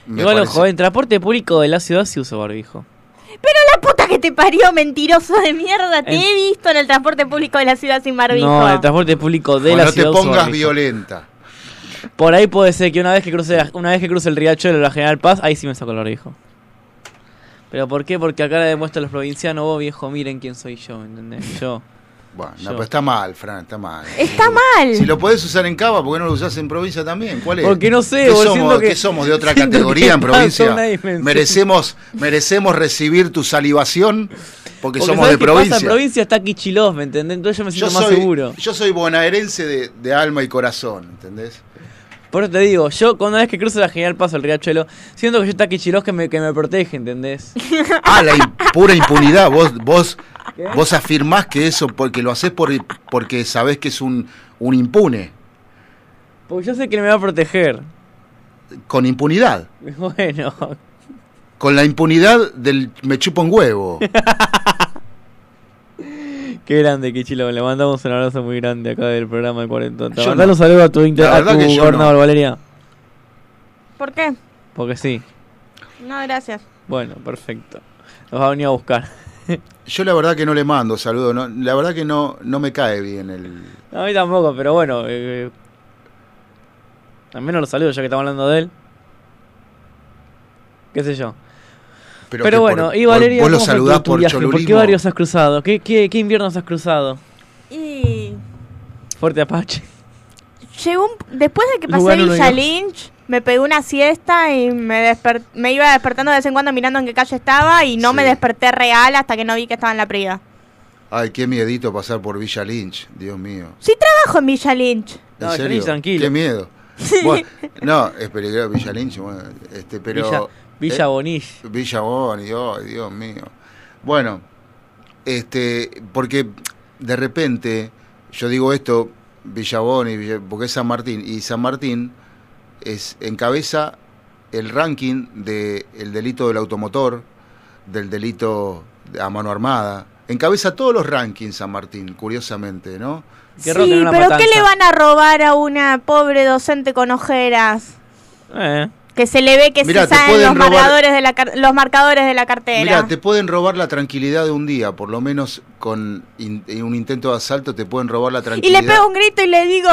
me Igual, parece- ojo, en transporte público de la ciudad sí uso barbijo. Pero la puta que te parió, mentiroso de mierda. Te En- he visto en el transporte público de la ciudad sin barbijo. No, en el transporte público de O la no te ciudad pongas violenta. Por ahí puede ser que una vez que cruce la- una vez que cruce el riachuelo o la General Paz, ahí sí me saco el barbijo. ¿Pero por qué? Porque acá le demuestro a los provincianos, vos viejo, miren quién soy yo, ¿entendés? Yo. Bueno, no, pero está mal, Fran, está mal. Está mal. Si lo podés usar en Cava, ¿por qué no lo usás en provincia también? ¿Cuál es? Porque no sé, ¿Qué vos, somos, que- qué somos de otra categoría en provincia? Merecemos, merecemos recibir tu salivación porque, Porque somos ¿sabés de qué pasa? provincia. En provincia está Quichilós, ¿me entendés? Entonces yo me Yo siento más soy, seguro. yo soy bonaerense de, de alma y corazón, ¿entendés? Por eso te digo, yo cuando vez que cruzo la General Paz o el riachuelo, siento que yo está Quichilós que me, que me protege, ¿entendés? Ah, la pura impunidad. Vos, vos, vos afirmás que eso porque lo haces por, porque sabés que es un, un impune, Porque yo sé que me va a proteger. con impunidad. Bueno, Con la impunidad del me chupo un huevo. qué grande Quichilós. Le mandamos un abrazo muy grande acá del programa de Cuarentón. Yo Mandale no. un saludo a tu, inter- a tu gobernador, no. Valeria. ¿Por qué? Porque sí. No, gracias. Bueno, perfecto. Nos va a venir a buscar. Yo la verdad que no le mando saludos, no, la verdad que no, no me cae bien el... No, a mí tampoco, pero bueno. Eh, al menos los saludos ya que estamos hablando de él. ¿Qué sé yo? Pero, que bueno, por- y por- Valeria, vos lo ¿cómo fue saludás por viaje? ¿Por qué barrios has cruzado? ¿Qué, qué, qué inviernos has cruzado? Y Fuerte Apache. llegó un- después de que pasé Lugano, Villa. Lynch, me pegué una siesta y me desper- me iba despertando de vez en cuando mirando en qué calle estaba y no Sí. me desperté real hasta que no vi que estaba en la Prida. Ay, qué miedito pasar por Villa Lynch, Dios mío. Sí trabajo en Villa Lynch. ¿En No, serio? Tranquilo. Qué miedo. Bueno, no, es peligroso Villa Lynch, bueno, este, pero... Villa, Villa eh, Bonilla. Villa Boni, ay, Dios mío. Bueno, este, porque de repente, yo digo esto, Villa Boni, Villa- porque es San Martín, y San Martín es encabeza el ranking del delito del automotor, del delito a mano armada. Encabeza todos los rankings San Martín, curiosamente, ¿no? Sí, pero ¿qué matanza. le van a robar a una pobre docente con ojeras? Eh, Que se le ve que Mirá, se pueden los robar- marcadores, de la car- los marcadores de la cartera. Mira, te pueden robar la tranquilidad de un día, por lo menos con in- un intento de asalto te pueden robar la y tranquilidad. le pego un grito y le digo,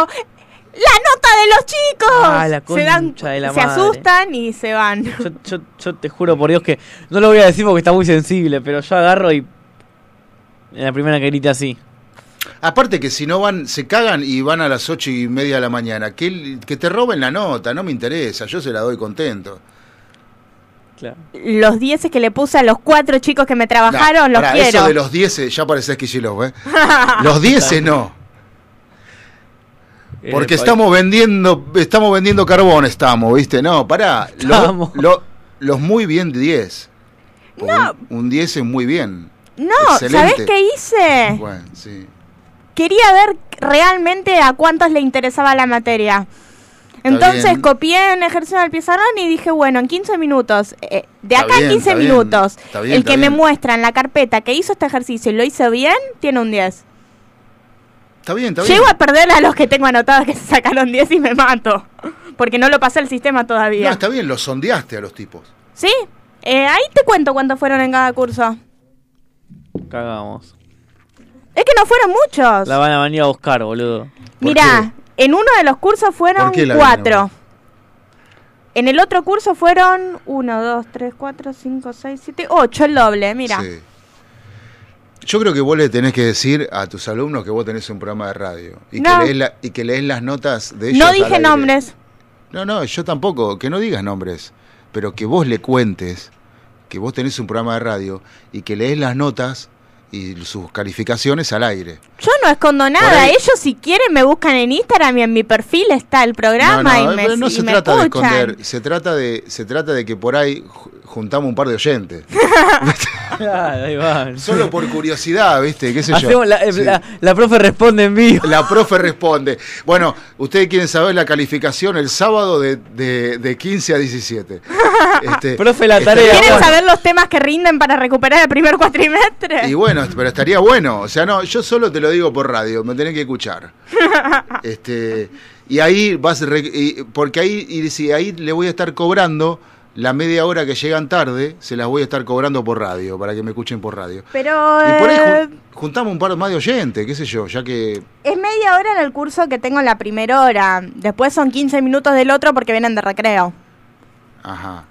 ¡La nota de los chicos! Ah, la se dan, de la se madre. asustan y se van. yo, yo, yo te juro por Dios que no lo voy a decir porque está muy sensible, pero yo agarro y. En la primera que grite así. Aparte que si no van, se cagan y van a las ocho y media de la mañana. Que, que te roben la nota, no me interesa, yo se la doy contento. Claro. Los dieces que le puse a los cuatro chicos que me trabajaron, Nah, los quiero. Eso de los 10 ya parecés Kicillof, ¿eh? los 10 no, porque estamos vendiendo, estamos vendiendo carbón, estamos, ¿viste? No, pará, lo- Estamos. lo- los muy bien 10. Porque No. Un, un 10 es muy bien. No, Excelente. ¿sabés qué hice? Bueno, sí. Quería ver realmente a cuántos le interesaba la materia. Entonces copié en ejercicio del pizarrón y dije, bueno, en 15 minutos, eh, de Está acá bien, a 15 está bien, minutos, está bien, el que me muestra en la carpeta que hizo este ejercicio y lo hizo bien, tiene un 10. Está bien, está bien. Llego a perder a los que tengo anotados que se sacaron 10 y me mato. Porque no lo pasé el sistema No, todavía. está bien, los sondeaste a los tipos. ¿Sí? Eh, ahí te cuento cuántos fueron en cada curso. Cagamos. Es que no fueron muchos. La van a venir a buscar, boludo. ¿Por Mira, en uno de los cursos fueron ¿Por qué la vienen a cuatro. En el otro curso fueron uno, dos, tres, cuatro, cinco, seis, siete, ocho, el doble, mira. Sí. Yo creo que vos le tenés que decir a tus alumnos que vos tenés un programa de radio y, No. que, lees la- y que lees las notas de ellos. No dije nombres. No, no, yo tampoco, que no digas nombres, pero que vos le cuentes que vos tenés un programa de radio y que lees las notas y sus calificaciones al aire. No escondo nada. ahí- Ellos si quieren me buscan en Instagram y en mi perfil está el programa no, no, y me, no y se me trata de esconder, se trata de, se trata de que por ahí ju- juntamos un par de oyentes. Claro, ahí van. Solo por curiosidad, ¿viste? ¿Qué sé yo? La, Sí. la, la profe responde en vivo. La profe responde. Bueno, ustedes quieren saber la calificación el sábado de, de, de 15 a 17. Este, Profe, la estaría tarea. ¿Quieren bueno. saber los temas que rinden para recuperar el primer cuatrimestre? Y bueno, pero estaría bueno. O sea, no, yo solo te lo digo por radio, me tenés que escuchar. Este, y ahí vas, porque ahí, y si ahí le voy a estar cobrando la media hora que llegan tarde se las voy a estar cobrando por radio, para que me escuchen por radio. Pero Y por ahí eh, jun- juntamos un par más de oyentes, qué sé yo, ya que... es media hora en el curso que tengo en la primera hora. Después son 15 minutos del otro porque vienen de recreo. Ajá.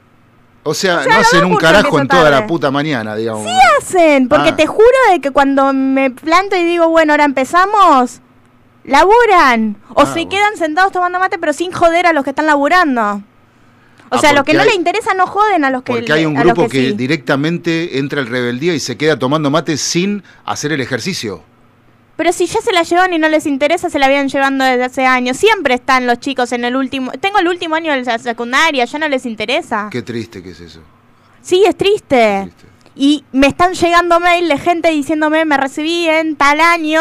O sea, O sea, no hacen un carajo en toda la puta mañana, digamos. ¿Qué hacen? Porque Ah. te juro de que cuando me planto y digo, bueno, ahora empezamos, laburan. O Ah, se bueno. quedan sentados tomando mate, pero sin joder a los que están laburando. O Ah, sea, a los que no hay- le interesa no joden a los que Porque hay un grupo que, sí. directamente entra el rebeldía y se queda tomando mate sin hacer el ejercicio. Pero si ya se la llevan y no les interesa, se la habían llevando desde hace años. Siempre están los chicos en el último... Tengo el último año de la secundaria, ya no les interesa. Qué triste que es eso. Sí, es triste. Triste. Y me están llegando mail de gente diciéndome, me recibí en tal año,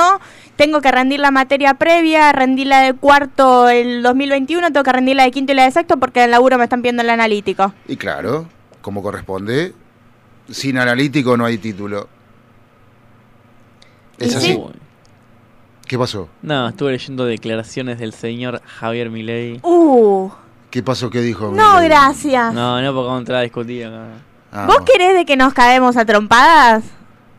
tengo que rendir la materia previa, rendí la de cuarto el 2021, tengo que rendir la de quinto y la de sexto porque en el laburo me están pidiendo el analítico. Y claro, como corresponde, sin analítico no hay título. ¿Es así? sí. ¿Qué pasó? No, estuve leyendo declaraciones del señor Javier Milei. Uh, ¿Qué pasó? ¿Qué dijo? no, Milei? gracias. No, no, porque vamos a entrar a discutir acá. Ah, ¿Vos querés de que nos caemos a trompadas?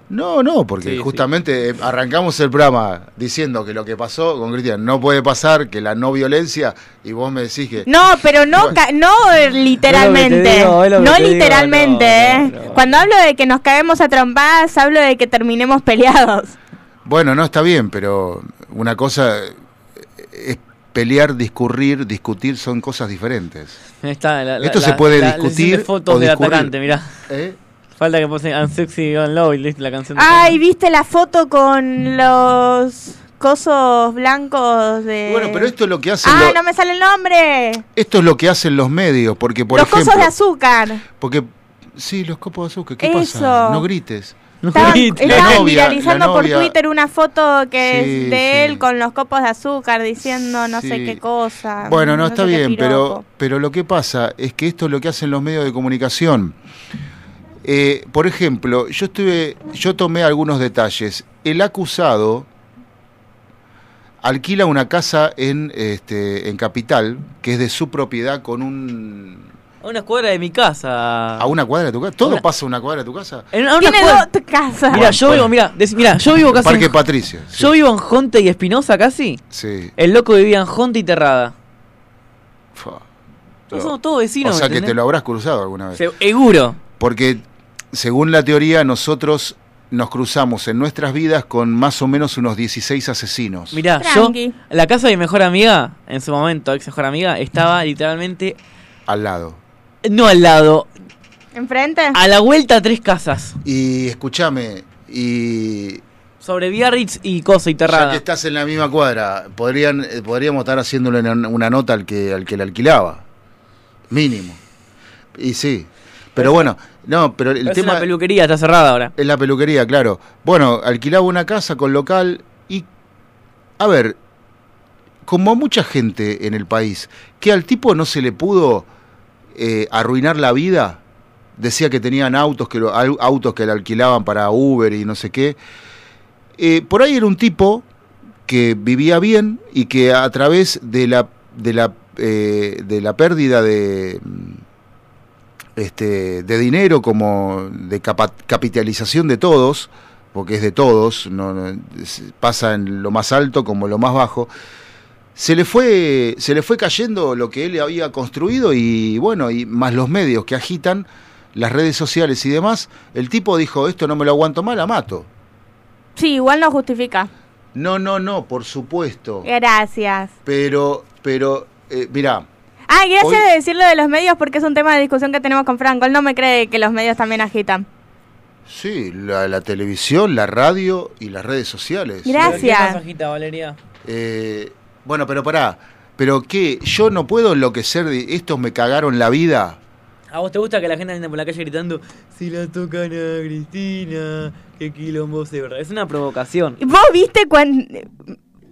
No, no, porque Sí, sí. justamente eh, arrancamos el programa diciendo que lo que pasó con Cristian no puede pasar, que la no violencia, y vos me decís que... No, pero no, ca- no eh, literalmente. digo, es lo que no te digo, literalmente, no, ¿eh? no, no. Cuando hablo de que nos caemos a trompadas, hablo de que terminemos peleados. Bueno, no está bien, pero una cosa es pelear, discurrir, discutir, son cosas diferentes. Está, la- la- Esto se la- puede la- discutir fotos o del discurrir. atacante, mirá. ¿Eh? Falta que puse Unsexy Gone Low y la canción Ay, fondo. ¿viste la foto con los cosos blancos de... Bueno, pero esto es lo que hacen Ah, los- no me sale el nombre. esto es lo que hacen los medios, porque por los ejemplo, cosos de azúcar. porque sí, los copos de azúcar, ¿qué Eso. pasa? No grites. Estaban, novia, viralizando por Twitter una foto que Sí, es de sí. él con los copos de azúcar diciendo no sé qué cosa. Bueno, no, está bien, pero, pero lo que pasa es que esto es lo que hacen los medios de comunicación. Eh, por ejemplo, yo estuve, yo tomé algunos detalles. El acusado alquila una casa en, este, en Capital, que es de su propiedad, con un A una escuadra de mi casa. a una cuadra de tu casa. Todo Una- pasa a una cuadra de tu casa. En una Tiene escuadra- dos casas. Mira, yo vivo, mira, mira, yo vivo casi. Parque en- Patricia. sí. Yo vivo en Jonte y Espinosa casi. Sí. El loco vivía en Jonte y Terrada. No somos todos vecinos. o sea que te lo habrás cruzado alguna vez. Se- Seguro. Porque según la teoría, nosotros nos cruzamos en nuestras vidas con más o menos unos 16 asesinos. Mirá, Tranqui. yo, la casa de mi mejor amiga, en su momento, ex mejor amiga, estaba literalmente, Al lado. No al lado, ¿Enfrente? a la vuelta tres casas. Y escúchame, y Sobre Biarritz y Cosa y ya que Terrada. estás en la misma cuadra, podrían, eh, podríamos estar haciéndole una, nota al que, al que la alquilaba. Mínimo. Y sí. Pero bueno, no, pero el es tema una peluquería, está cerrada ahora. es la peluquería, claro. Bueno, alquilaba una casa con local y a ver, como a mucha gente en el país, que al tipo no se le pudo eh, arruinar la vida, decía que tenían autos que lo- au- autos que le alquilaban para Uber y no sé qué. Eh, por ahí era un tipo que vivía bien y que a través de la de la eh, de la pérdida de mm, este de dinero como de capitalización de todos porque es de todos no, pasa en lo más alto como lo más bajo se le fue se le fue cayendo lo que él había construido y bueno y más los medios que agitan las redes sociales y demás el tipo dijo esto no me lo aguanto más la mato Sí, igual no justifica. no no no por supuesto Gracias. pero pero eh, mirá Ah, gracias Hoy- de decirlo de los medios porque es un tema de discusión que tenemos con Franco. Él no me cree que los medios también agitan. sí la, la televisión la radio y las redes sociales Gracias. ¿Qué más agita, Valeria? Eh, bueno pero pará pero qué yo no puedo enloquecer de estos me cagaron la vida ¿A vos te gusta que la gente ande por la calle gritando si la tocan a Cristina? ¿Qué quilombo se verdad? Es una provocación. ¿Vos viste cuando...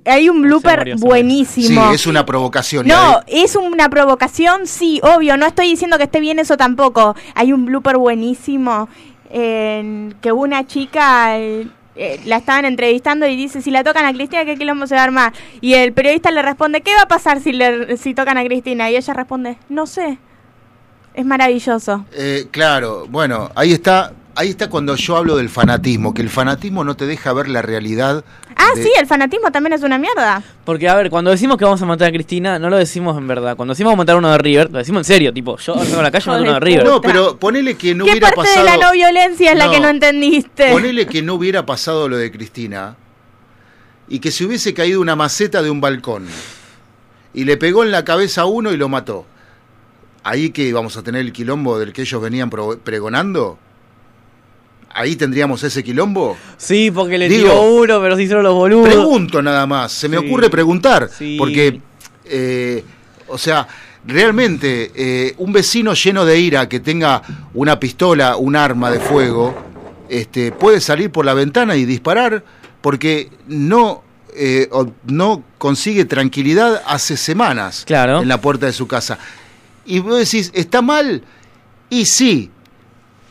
Hay un blooper murió, buenísimo. sí es una provocación No, ahí- es una provocación, sí, obvio. No estoy diciendo que esté bien eso tampoco. Hay un blooper buenísimo en que una chica eh, la estaban entrevistando y dice, si la tocan a Cristina, ¿qué quilombo se va a armar? Y el periodista le responde, ¿qué va a pasar si, le, si tocan a Cristina? Y ella responde, no sé. Es maravilloso. Eh, claro, bueno, ahí está, ahí está cuando yo hablo del fanatismo, que el fanatismo no te deja ver la realidad. Ah, de- sí, el fanatismo también es una mierda. Porque, a ver, cuando decimos que vamos a matar a Cristina, no lo decimos en verdad. Cuando decimos vamos a matar a uno de River, lo decimos en serio. Tipo, yo salgo a la calle y mato a uno de River. No, pero ponele que no ¿Qué hubiera parte pasado. de la no violencia es la que no entendiste? Ponele que no hubiera pasado lo de Cristina y que se hubiese caído una maceta de un balcón y le pegó en la cabeza a uno y lo mató. Ahí que vamos a tener el quilombo del que ellos venían pro- pregonando. Ahí tendríamos ese quilombo. Sí, porque le Digo, tiró uno, pero se hicieron los boludos. Pregunto nada más, se me Sí. ocurre preguntar, Sí. porque, eh, o sea, realmente eh, un vecino lleno de ira que tenga una pistola, un arma de fuego, este, puede salir por la ventana y disparar porque no, eh, no consigue tranquilidad hace semanas Claro. en la puerta de su casa. Y vos decís, ¿está mal? Y sí,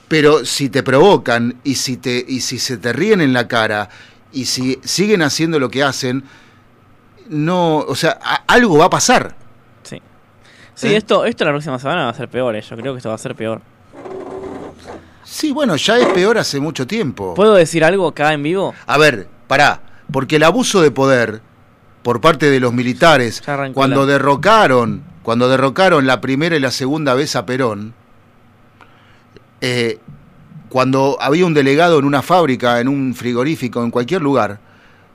pero si te provocan y si, te, y si se te ríen en la cara y si siguen haciendo lo que hacen, no, o sea, a- algo va a pasar. Sí. Sí, ¿Eh? esto, esto la próxima semana va a ser peor, eh. yo creo que esto va a ser peor. Sí, bueno, ya es peor hace mucho tiempo. ¿Puedo decir algo acá en vivo? A ver, pará, porque el abuso de poder por parte de los militares, cuando la- derrocaron, cuando derrocaron la primera y la segunda vez a Perón, eh, cuando había un delegado en una fábrica, en un frigorífico, en cualquier lugar,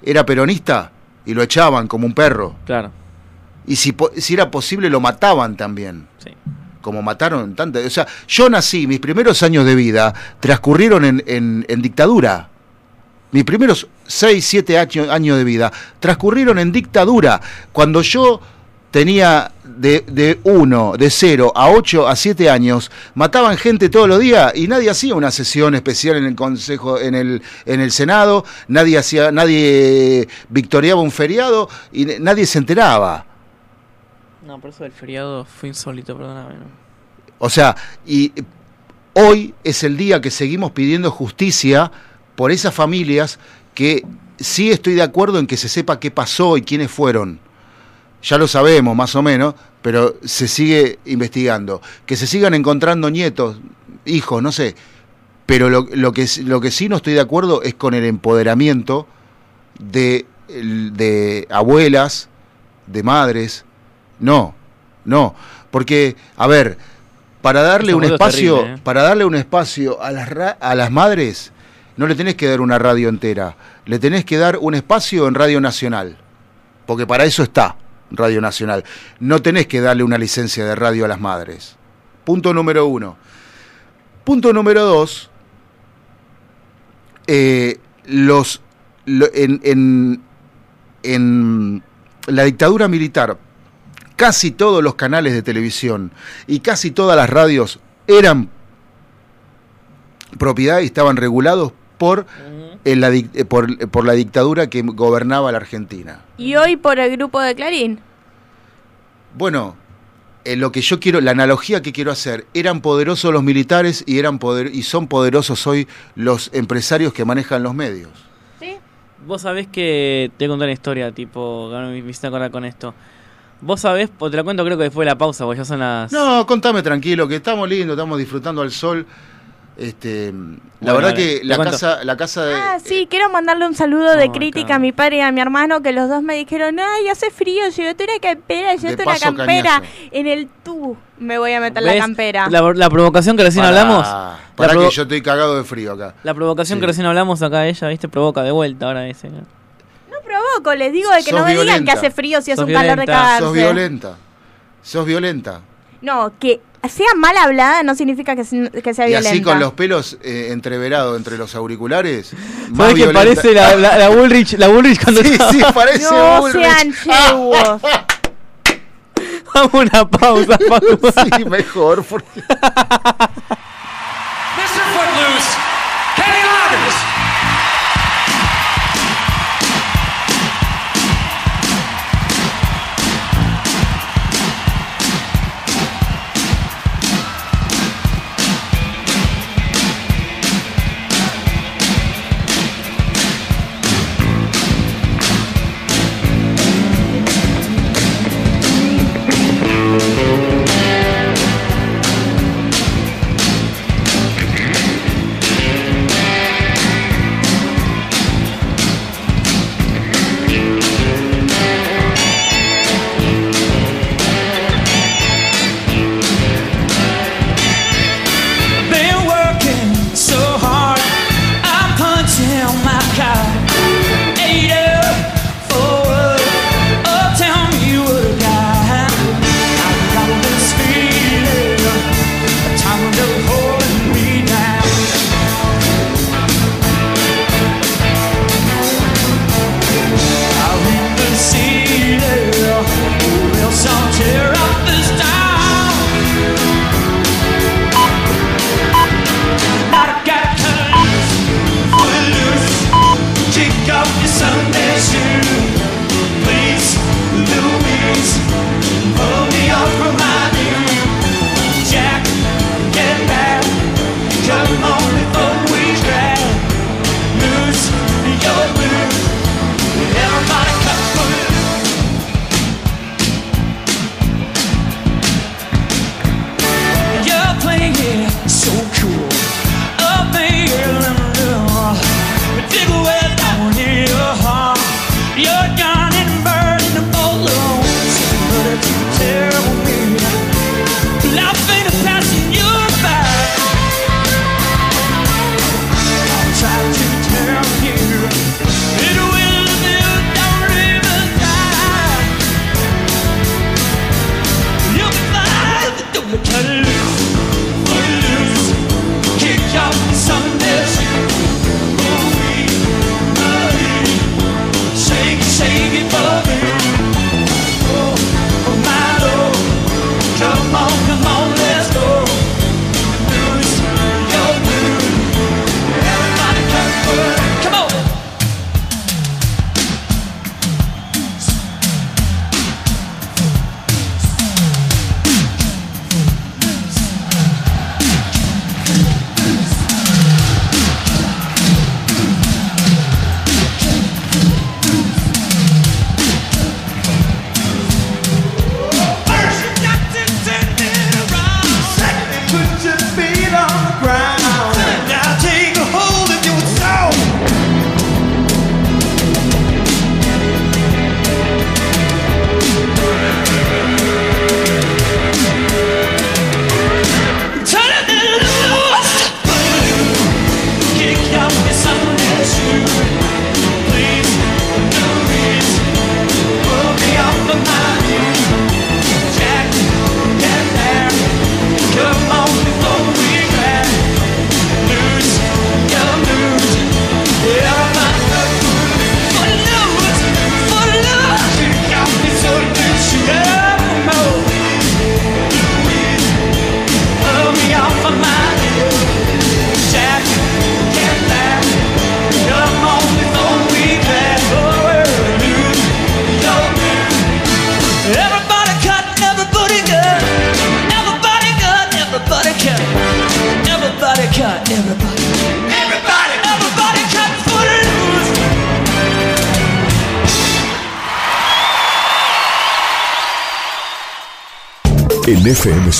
era peronista y lo echaban como un perro. Claro, Y si, era posible, lo mataban también. sí. Como mataron tantas. O sea, yo nací, mis primeros años de vida transcurrieron en, en- en dictadura. Mis primeros 6, 7 años, años de vida transcurrieron en dictadura. Cuando yo tenía de, de 1, de 0 a 8, a 7 años, mataban gente todos los días y nadie hacía una sesión especial en el Consejo, en el, en el Senado, nadie hacía, nadie victoriaba un feriado y nadie se enteraba. No, por eso el feriado fue insólito, perdóname. ¿no? O sea, y hoy es el día que seguimos pidiendo justicia por esas familias que sí estoy de acuerdo en que se sepa qué pasó y quiénes fueron. Ya lo sabemos más o menos, pero se sigue investigando. Que se sigan encontrando nietos, hijos, no sé. Pero lo, lo que, lo que sí no estoy de acuerdo es con el empoderamiento de, el- de abuelas, de madres. No, no. Porque, a ver, para darle un espacio, terrible, ¿eh? para darle un espacio a las, ra- a las madres, no le tenés que dar una radio entera, le tenés que dar un espacio en Radio Nacional, porque para eso está Radio Nacional. No tenés que darle una licencia de radio a las madres. Punto número uno. Punto número dos. eh, los lo- en, en- en la dictadura militar, casi todos los canales de televisión y casi todas las radios eran propiedad y estaban regulados por, en la, dic- eh, por, por la dictadura que gobernaba la Argentina. Y hoy por el grupo de Clarín. Bueno, eh, lo que yo quiero, la analogía que quiero hacer, eran poderosos los militares y eran poder, y son poderosos hoy los empresarios que manejan los medios. ¿Sí? Vos sabés que te contar una historia, tipo, me hiciste acordar con esto. Vos sabés, o te la cuento creo que después de la pausa, porque ya son las... No, contame tranquilo, que estamos lindos, estamos disfrutando al sol. Este, la verdad que la casa, la casa de Ah, sí, quiero mandarle un saludo de No, crítica acá. a mi padre y a mi hermano, que los dos me dijeron, ay, hace frío, llévate una campera, llévate una campera. cañazo. En el tú me voy a meter ¿Ves? la campera. La, la provocación que recién hablamos. Provo- que yo estoy cagado de frío acá. la provocación Sí. que recién hablamos acá, ella, viste, provoca de vuelta ahora ese. ¿no? No provoco, les digo de que Sos no me digan que hace frío si es Sos un calor de cagarse. Sos violenta. Sos violenta. No, que sea mal hablada no significa que, que sea Y violenta. así con los pelos eh, entreverados entre los auriculares. más ¿Sabés que violenta. parece la, la, la Bullrich, la Bullrich cuando Sí, estaba- sí, parece No Bullrich. sean chivos. Vamos a una pausa, Facu. Sí, mejor. porque- Mr. Footloose, Kenny Loggins.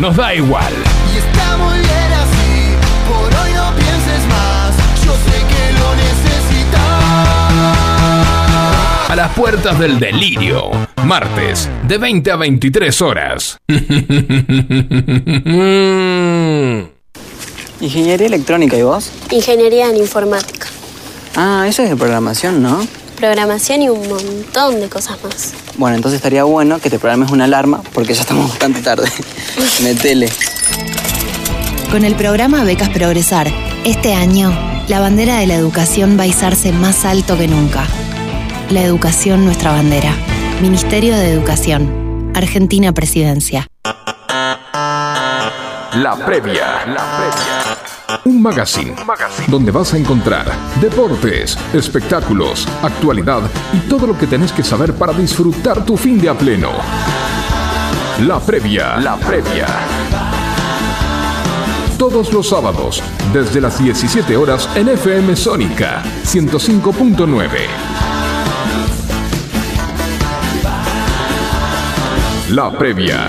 Nos da igual. Y está muy bien así, por hoy no pienses más. Yo sé que lo necesitas. A las puertas del delirio, martes, de 20 a 23 horas. Ingeniería electrónica, ¿y vos? Ingeniería en informática, Ah, eso es de programación, ¿no? Programación y un montón de cosas más. Bueno, entonces estaría bueno que te programes una alarma porque ya estamos bastante tarde. Metele. Con el programa Becas Progresar, este año, la bandera de la educación va a izarse más alto que nunca. La educación, nuestra bandera. Ministerio de Educación. Argentina Presidencia. La previa. La previa. Un magazine, donde vas a encontrar deportes, espectáculos, actualidad y todo lo que tenés que saber para disfrutar tu fin de a pleno. La previa. La previa. Todos los sábados, desde las 17 horas en FM Sónica 105.9. La previa.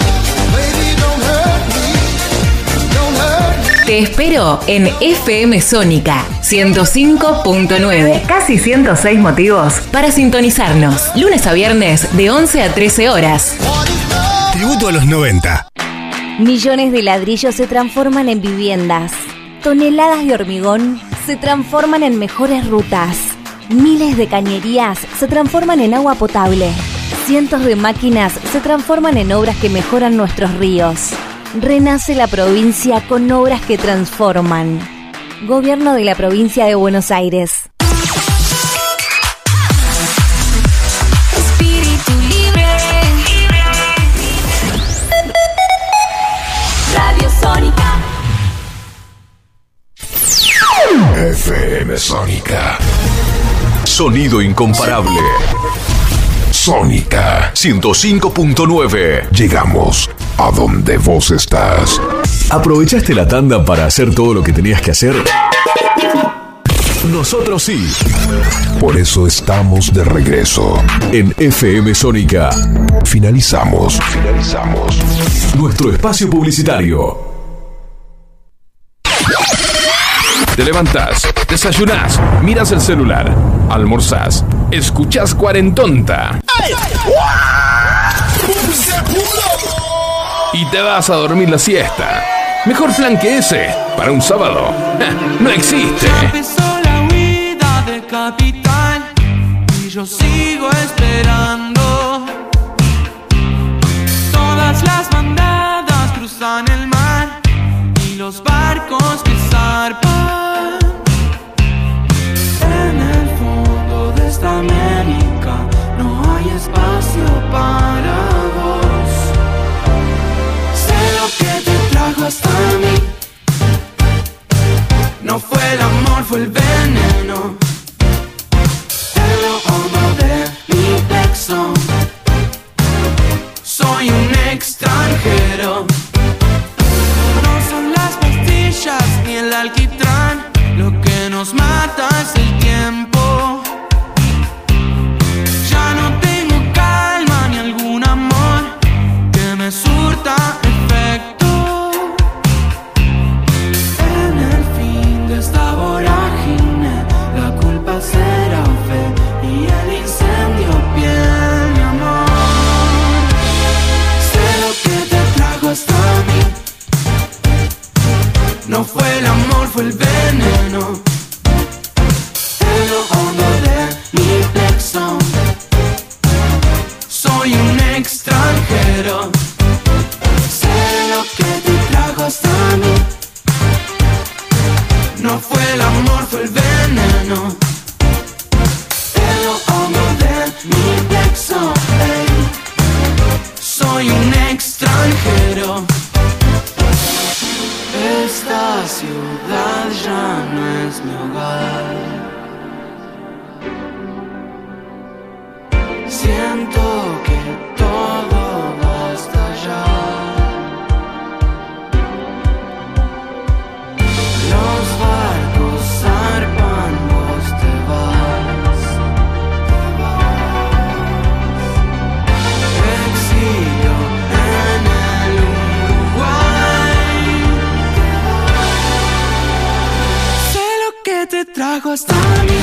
Te espero en FM Sónica 105.9. Casi 106 motivos para sintonizarnos. Lunes a viernes de 11 a 13 horas. Tributo a los 90. Millones de ladrillos se transforman en viviendas. Toneladas de hormigón se transforman en mejores rutas. Miles de cañerías se transforman en agua potable. Cientos de máquinas se transforman en obras que mejoran nuestros ríos. Renace la provincia con obras que transforman. Gobierno de la provincia de Buenos Aires. Espíritu libre. Radio Sónica. FM Sónica. Sonido incomparable. Sónica 105.9. Llegamos a donde vos estás. ¿Aprovechaste la tanda para hacer todo lo que tenías que hacer? Nosotros sí. Por eso estamos de regreso. En FM Sónica. Finalizamos. Finalizamos. Nuestro espacio publicitario. Te levantás, desayunás, miras el celular, almorzás, escuchás Cuarentonta y te vas a dormir la siesta. Mejor plan que ese para un sábado. No existe. Empezó la huida de capital y yo sigo esperando. No son las pastillas ni el alquitrán. Lo que nos mata es el tiempo. No fue el amor, fue el veneno. En lo hondo de mi plexo. Soy un extranjero. Sé lo que te trajo hasta mí. No fue el amor, fue el veneno. En lo hondo de mi plexo. Soy un extranjero. Ciudad ya no es mi hogar. Siento que trajo hasta mí.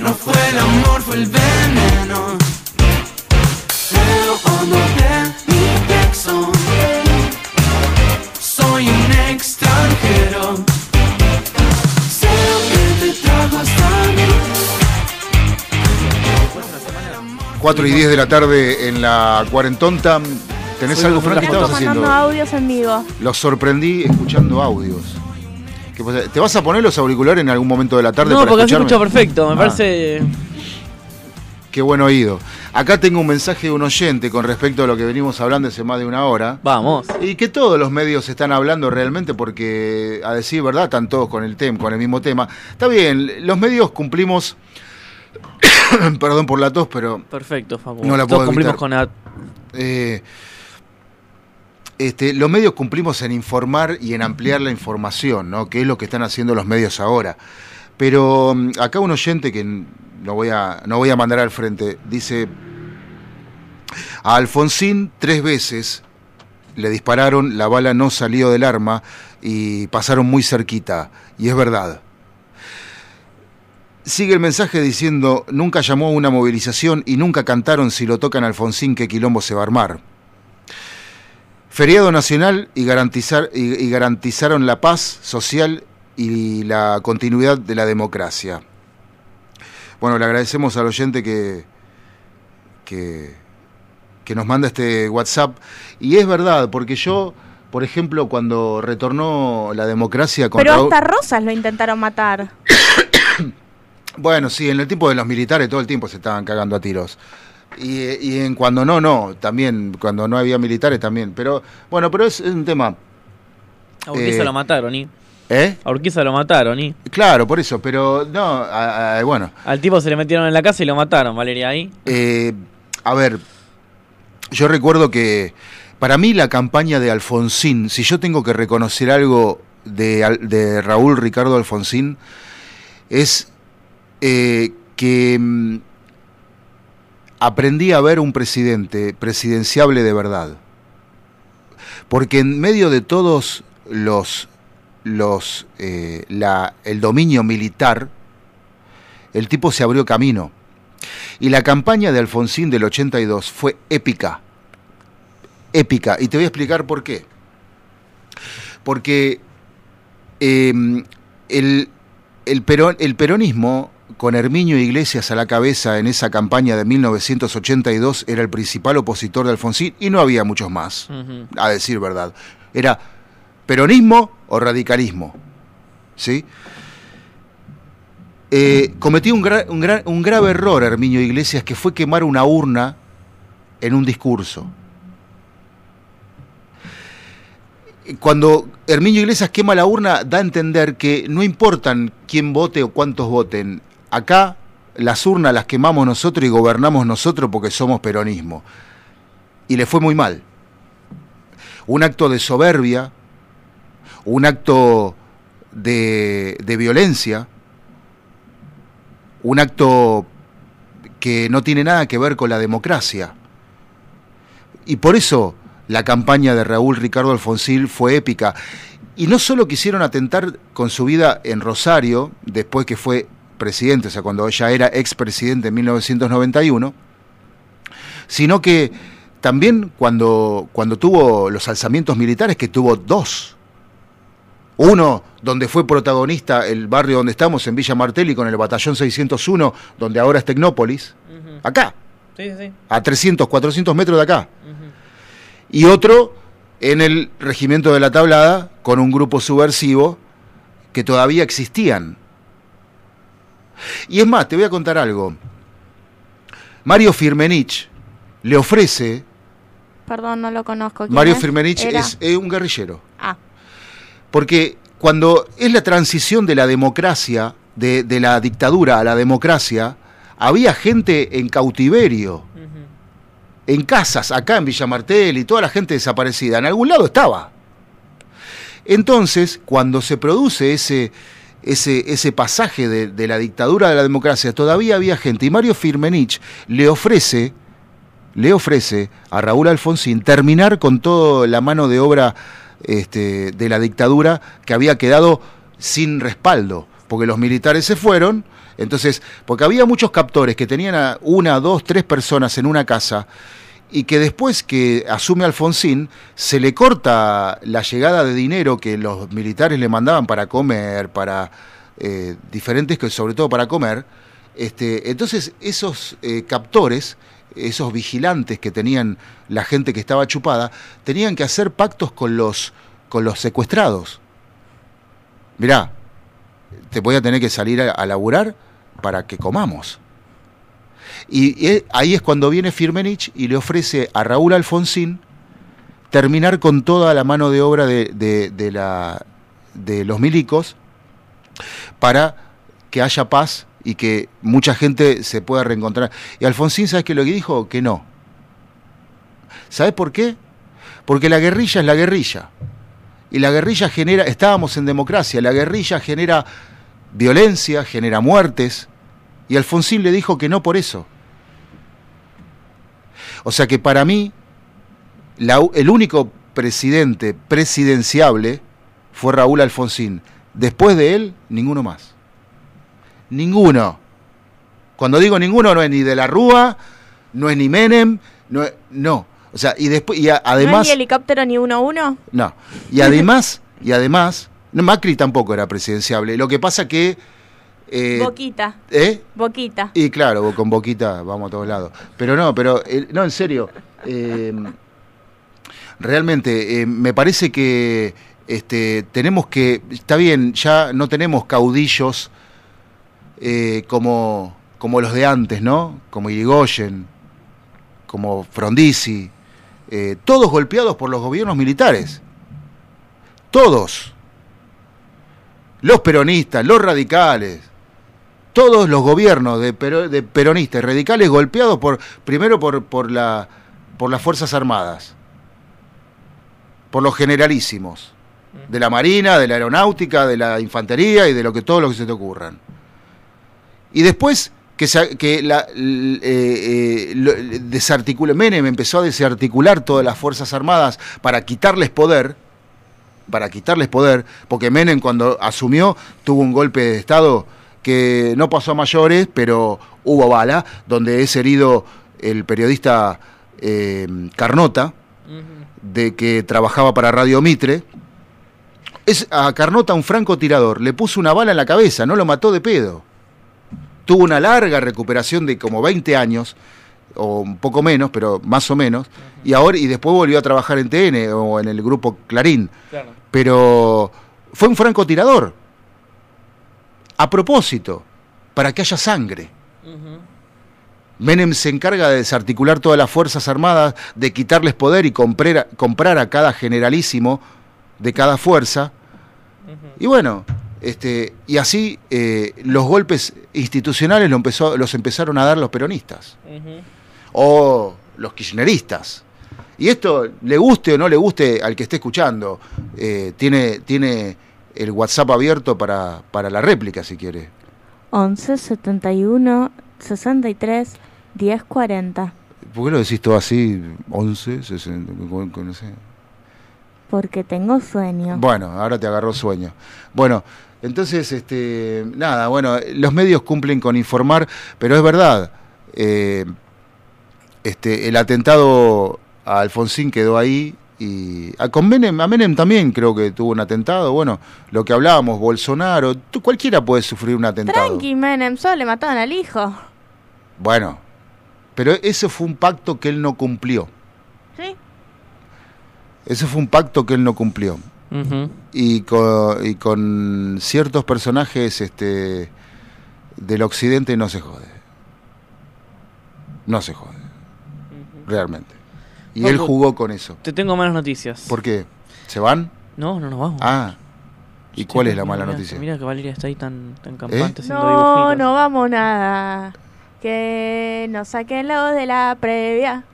No fue el amor, fue el veneno. En lo hondo de mi plexo. Soy un extranjero. Sé que te trajo hasta mí. 4 y 10 de la tarde en la cuarentonta. ¿Tenés Soy algo, muy Fran? ¿Qué estabas haciendo? audios en vivo. Los sorprendí escuchando audios. ¿Te vas a poner los auriculares en algún momento de la tarde No, para porque se escucharme? escucha perfecto, me Ah, parece. Qué buen oído. Acá tengo un mensaje de un oyente con respecto a lo que venimos hablando hace más de una hora. Vamos. Y que todos los medios están hablando realmente porque, a decir verdad, están todos con el tema, con el mismo tema. Está bien, los medios cumplimos. Perdón por la tos, pero Perfecto, Facu. no la Todos puedo cumplimos evitar. con la. Eh, este, los medios cumplimos en informar y en ampliar la información, ¿no? Que es lo que están haciendo los medios ahora. Pero mm, acá un oyente que no voy a, no voy a mandar al frente, dice, a Alfonsín tres veces le dispararon, la bala no salió del arma y pasaron muy cerquita. Y es verdad. Sigue el mensaje diciendo, nunca llamó a una movilización y nunca cantaron si lo tocan Alfonsín qué quilombo se va a armar. Feriado nacional y, garantizar, y, y garantizaron la paz social y la continuidad de la democracia. Bueno, le agradecemos al oyente que, que, que nos manda este WhatsApp. Y es verdad, porque yo, por ejemplo, cuando retornó la democracia Pero contra... hasta Rosas lo intentaron matar. Bueno, sí, en el tiempo de los militares todo el tiempo se estaban cagando a tiros. Y, y en cuando no, no, también, cuando no había militares también. Pero, bueno, pero es, es un tema. A Urquiza Eh, lo mataron, ¿y? ¿Eh? A Urquiza lo mataron, ¿y? Claro, por eso, pero no, a- a- bueno. Al tipo se le metieron en la casa y lo mataron, Valeria, ahí. Eh, a ver, yo recuerdo que para mí la campaña de Alfonsín, si yo tengo que reconocer algo de, de Raúl Ricardo Alfonsín, es eh, que mm, aprendí a ver un presidente presidenciable de verdad. Porque en medio de todos los los, eh, la- el dominio militar, el tipo se abrió camino. Y la campaña de Alfonsín del 82 fue épica. Épica. Y te voy a explicar por qué. Porque eh, el, el, el peronismo, con Herminio Iglesias a la cabeza en esa campaña de 1982, era el principal opositor de Alfonsín y no había muchos más, a decir verdad. Era peronismo o radicalismo. ¿Sí? Eh, cometió un, gra- un gra- un grave error Herminio Iglesias que fue quemar una urna en un discurso. Cuando Herminio Iglesias quema la urna, da a entender que no importan quién vote o cuántos voten. Acá las urnas las quemamos nosotros y gobernamos nosotros porque somos peronismo. Y le fue muy mal. Un acto de soberbia, un acto de, violencia, un acto que no tiene nada que ver con la democracia. Y por eso la campaña de Raúl Ricardo Alfonsín fue épica. Y no solo quisieron atentar con su vida en Rosario, después que fue presidente, o sea, cuando ella era expresidente en 1991, sino que también cuando, cuando tuvo los alzamientos militares, que tuvo dos. Uno donde fue protagonista el barrio donde estamos, en Villa Martelli, con el batallón 601, donde ahora es Tecnópolis, acá, Sí, sí, sí. a 300, 400 metros de acá. Y otro en el regimiento de la Tablada, con un grupo subversivo que todavía existían. Y es más, te voy a contar algo. Mario Firmenich le ofrece, Perdón, no lo conozco. ¿Quién Mario es? Firmenich es un guerrillero. Ah, Porque cuando es la transición de la democracia, de, de la dictadura a la democracia, había gente en cautiverio, en casas, acá en Villa Martel y toda la gente desaparecida. En algún lado estaba. Entonces, cuando se produce ese, ese, ese pasaje de, de la dictadura a la democracia, todavía había gente. Y Mario Firmenich le ofrece, le ofrece a Raúl Alfonsín terminar con toda la mano de obra este, de la dictadura que había quedado sin respaldo, porque los militares se fueron. Entonces, porque había muchos captores que tenían a una, dos, tres personas en una casa y que después que asume Alfonsín se le corta la llegada de dinero que los militares le mandaban para comer, para eh, diferentes, sobre todo para comer. Este, entonces esos eh, captores, esos vigilantes que tenían la gente que estaba chupada, tenían que hacer pactos con los, con los secuestrados. Mirá, te voy a tener que salir a, a laburar para que comamos. Y ahí es cuando viene Firmenich y le ofrece a Raúl Alfonsín terminar con toda la mano de obra de, de- de la, de los milicos para que haya paz y que mucha gente se pueda reencontrar. Y Alfonsín, ¿sabes qué lo que dijo? Que no. ¿Sabes por qué? Porque la guerrilla es la guerrilla. Y la guerrilla genera, estábamos en democracia, la guerrilla genera violencia, genera muertes. Y Alfonsín le dijo que no por eso. O sea que para mí, la el único presidente presidenciable fue Raúl Alfonsín. Después de él, ninguno más. Ninguno. Cuando digo ninguno, no es ni de la Rúa, no es ni Menem, no. es- no. O sea, y después, y a- ¿no además. hay ni helicóptero ni uno a uno? No. Y además, y además, no, Macri tampoco era presidenciable. Lo que pasa que. Eh, Boquita. ¿Eh? Boquita. Y claro, con boquita vamos a todos lados. Pero no, pero eh, no, en serio. eh, realmente, eh, me parece que este, tenemos que. Está bien, ya no tenemos caudillos como, como los de antes, ¿no? Como Irigoyen, como Frondizi. todos golpeados por los gobiernos militares. Todos. Los peronistas, los radicales, todos los gobiernos de, pero- de peronistas y radicales golpeados por primero por, por, la, por las Fuerzas Armadas, por los generalísimos, de la Marina, de la Aeronáutica, de la Infantería y de lo que todo lo que se te ocurran. Y después que, se- que la, eh, eh, lo- desarticula- Menem empezó a desarticular todas las Fuerzas Armadas para quitarles poder, para quitarles poder, porque Menem cuando asumió tuvo un golpe de Estado que no pasó a mayores, pero hubo bala, donde es herido el periodista eh, Carnota, de que trabajaba para Radio Mitre. Es a Carnota un francotirador, le puso una bala en la cabeza, no lo mató de pedo. Tuvo una larga recuperación de como 20 años, o un poco menos, pero más o menos, y ahora y después volvió a trabajar en TN o en el grupo Clarín. Claro. Pero fue un francotirador. A propósito, para que haya sangre. Menem se encarga de desarticular todas las Fuerzas Armadas, de quitarles poder y comprar a, comprar a cada generalísimo de cada fuerza. Y bueno, este, y así eh, los golpes institucionales lo empezó, los empezaron a dar los peronistas o los kirchneristas. Y esto, le guste o no le guste al que esté escuchando, eh, tiene, tiene el WhatsApp abierto para, para la réplica si quiere. 11 71 63 10 40. ¿Por qué lo decís todo así? 11, 60, con- con- no sé. Porque tengo sueño. Bueno, ahora te agarró sueño. Bueno, entonces, este, nada, bueno, los medios cumplen con informar, pero es verdad, eh, este, el atentado a Alfonsín quedó ahí y a, con Menem, a Menem también creo que tuvo un atentado. Bueno, lo que hablábamos, Bolsonaro, tú- cualquiera puede sufrir un atentado. Tranqui, Menem, solo le mataron al hijo. Bueno, pero eso fue un pacto que él no cumplió. ¿Sí? Ese fue un pacto que él no cumplió. Ujú. y, con, y con ciertos personajes este, del occidente no se jode. No se jode. Realmente. Y él jugó con eso. Te tengo malas noticias. ¿Por qué? ¿Se van? No, no nos vamos. Ah. ¿Y cuál es la mala Mira, noticia? ¿Eh? Mira que Valeria está ahí tan, tan campante haciendo No, dibujitos. no vamos nada. Que nos saquen los de la previa.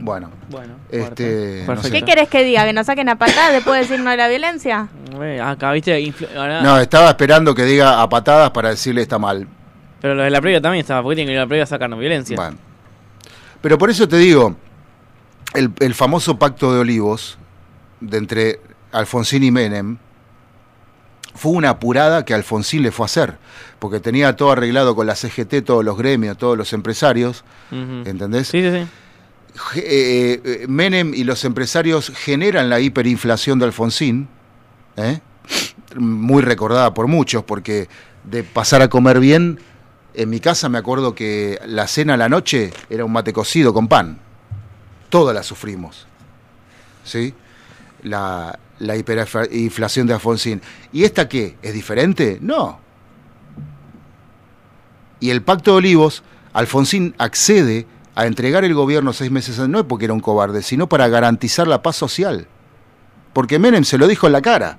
Bueno. Bueno, Este, no Perfecto. sé. ¿Qué querés que diga? ¿Que nos saquen a patadas después de decir no a la violencia? Eh, Acá, viste, ahora- No, estaba esperando que diga a patadas para decirle está mal. pero lo de la previa también estaba, porque tiene que ir a la previa a sacarnos violencia. Bueno. Pero por eso te digo, el, el famoso pacto de olivos de entre Alfonsín y Menem fue una apurada que Alfonsín le fue a hacer, porque tenía todo arreglado con la CGT, todos los gremios, todos los empresarios, Ujú. ¿entendés? Sí, sí, sí. Eh, eh, Menem y los empresarios generan la hiperinflación de Alfonsín, ¿eh? muy recordada por muchos, porque de pasar a comer bien, en mi casa me acuerdo que la cena a la noche era un mate cocido con pan. Todas la sufrimos. ¿Sí? La, la hiperinflación de Alfonsín. ¿Y esta qué? ¿Es diferente? No. Y el Pacto de Olivos, Alfonsín accede a entregar el gobierno seis meses antes, no es porque era un cobarde, sino para garantizar la paz social. Porque Menem se lo dijo en la cara.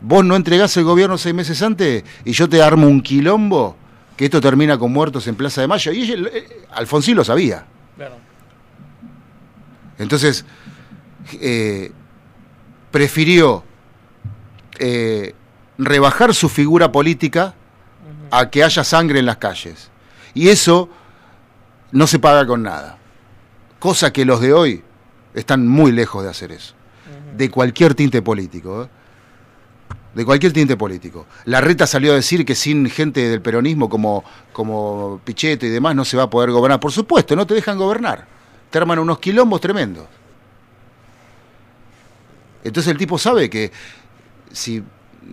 Vos no entregás el gobierno seis meses antes y yo te armo un quilombo que esto termina con muertos en Plaza de Mayo. Y eh, Alfonsín lo sabía. Entonces, eh, prefirió eh, rebajar su figura política a que haya sangre en las calles. Y eso no se paga con nada. Cosa que los de hoy están muy lejos de hacer eso. De cualquier tinte político. ¿eh? De cualquier tinte político. La reta salió a decir que sin gente del peronismo como, como Pichetto y demás no se va a poder gobernar. Por supuesto, no te dejan gobernar. Te arman unos quilombos tremendos. Entonces el tipo sabe que si,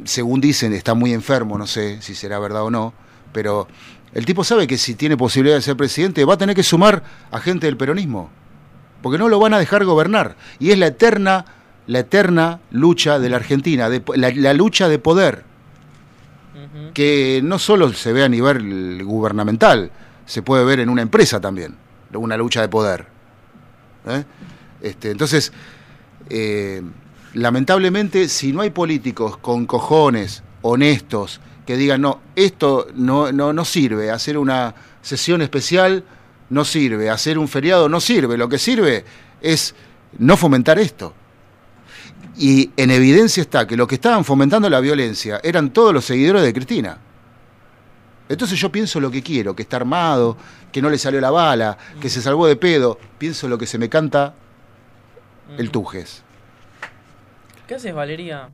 según dicen, está muy enfermo, no sé si será verdad o no, pero el tipo sabe que si tiene posibilidad de ser presidente va a tener que sumar a gente del peronismo, porque no lo van a dejar gobernar. Y es la eterna, la eterna lucha de la Argentina, de, po- la, la lucha de poder, que no solo se ve a nivel gubernamental, se puede ver en una empresa también, una lucha de poder. ¿Eh? Este, entonces, eh, lamentablemente, si no hay políticos con cojones, honestos, que digan, no, esto no, no, no sirve, hacer una sesión especial no sirve, hacer un feriado no sirve, lo que sirve es no fomentar esto. Y en evidencia está que los que estaban fomentando la violencia eran todos los seguidores de Cristina. Entonces yo pienso lo que quiero, que está armado, que no le salió la bala, que se salvó de pedo, pienso lo que se me canta el Tujes. ¿Qué haces, Valeria?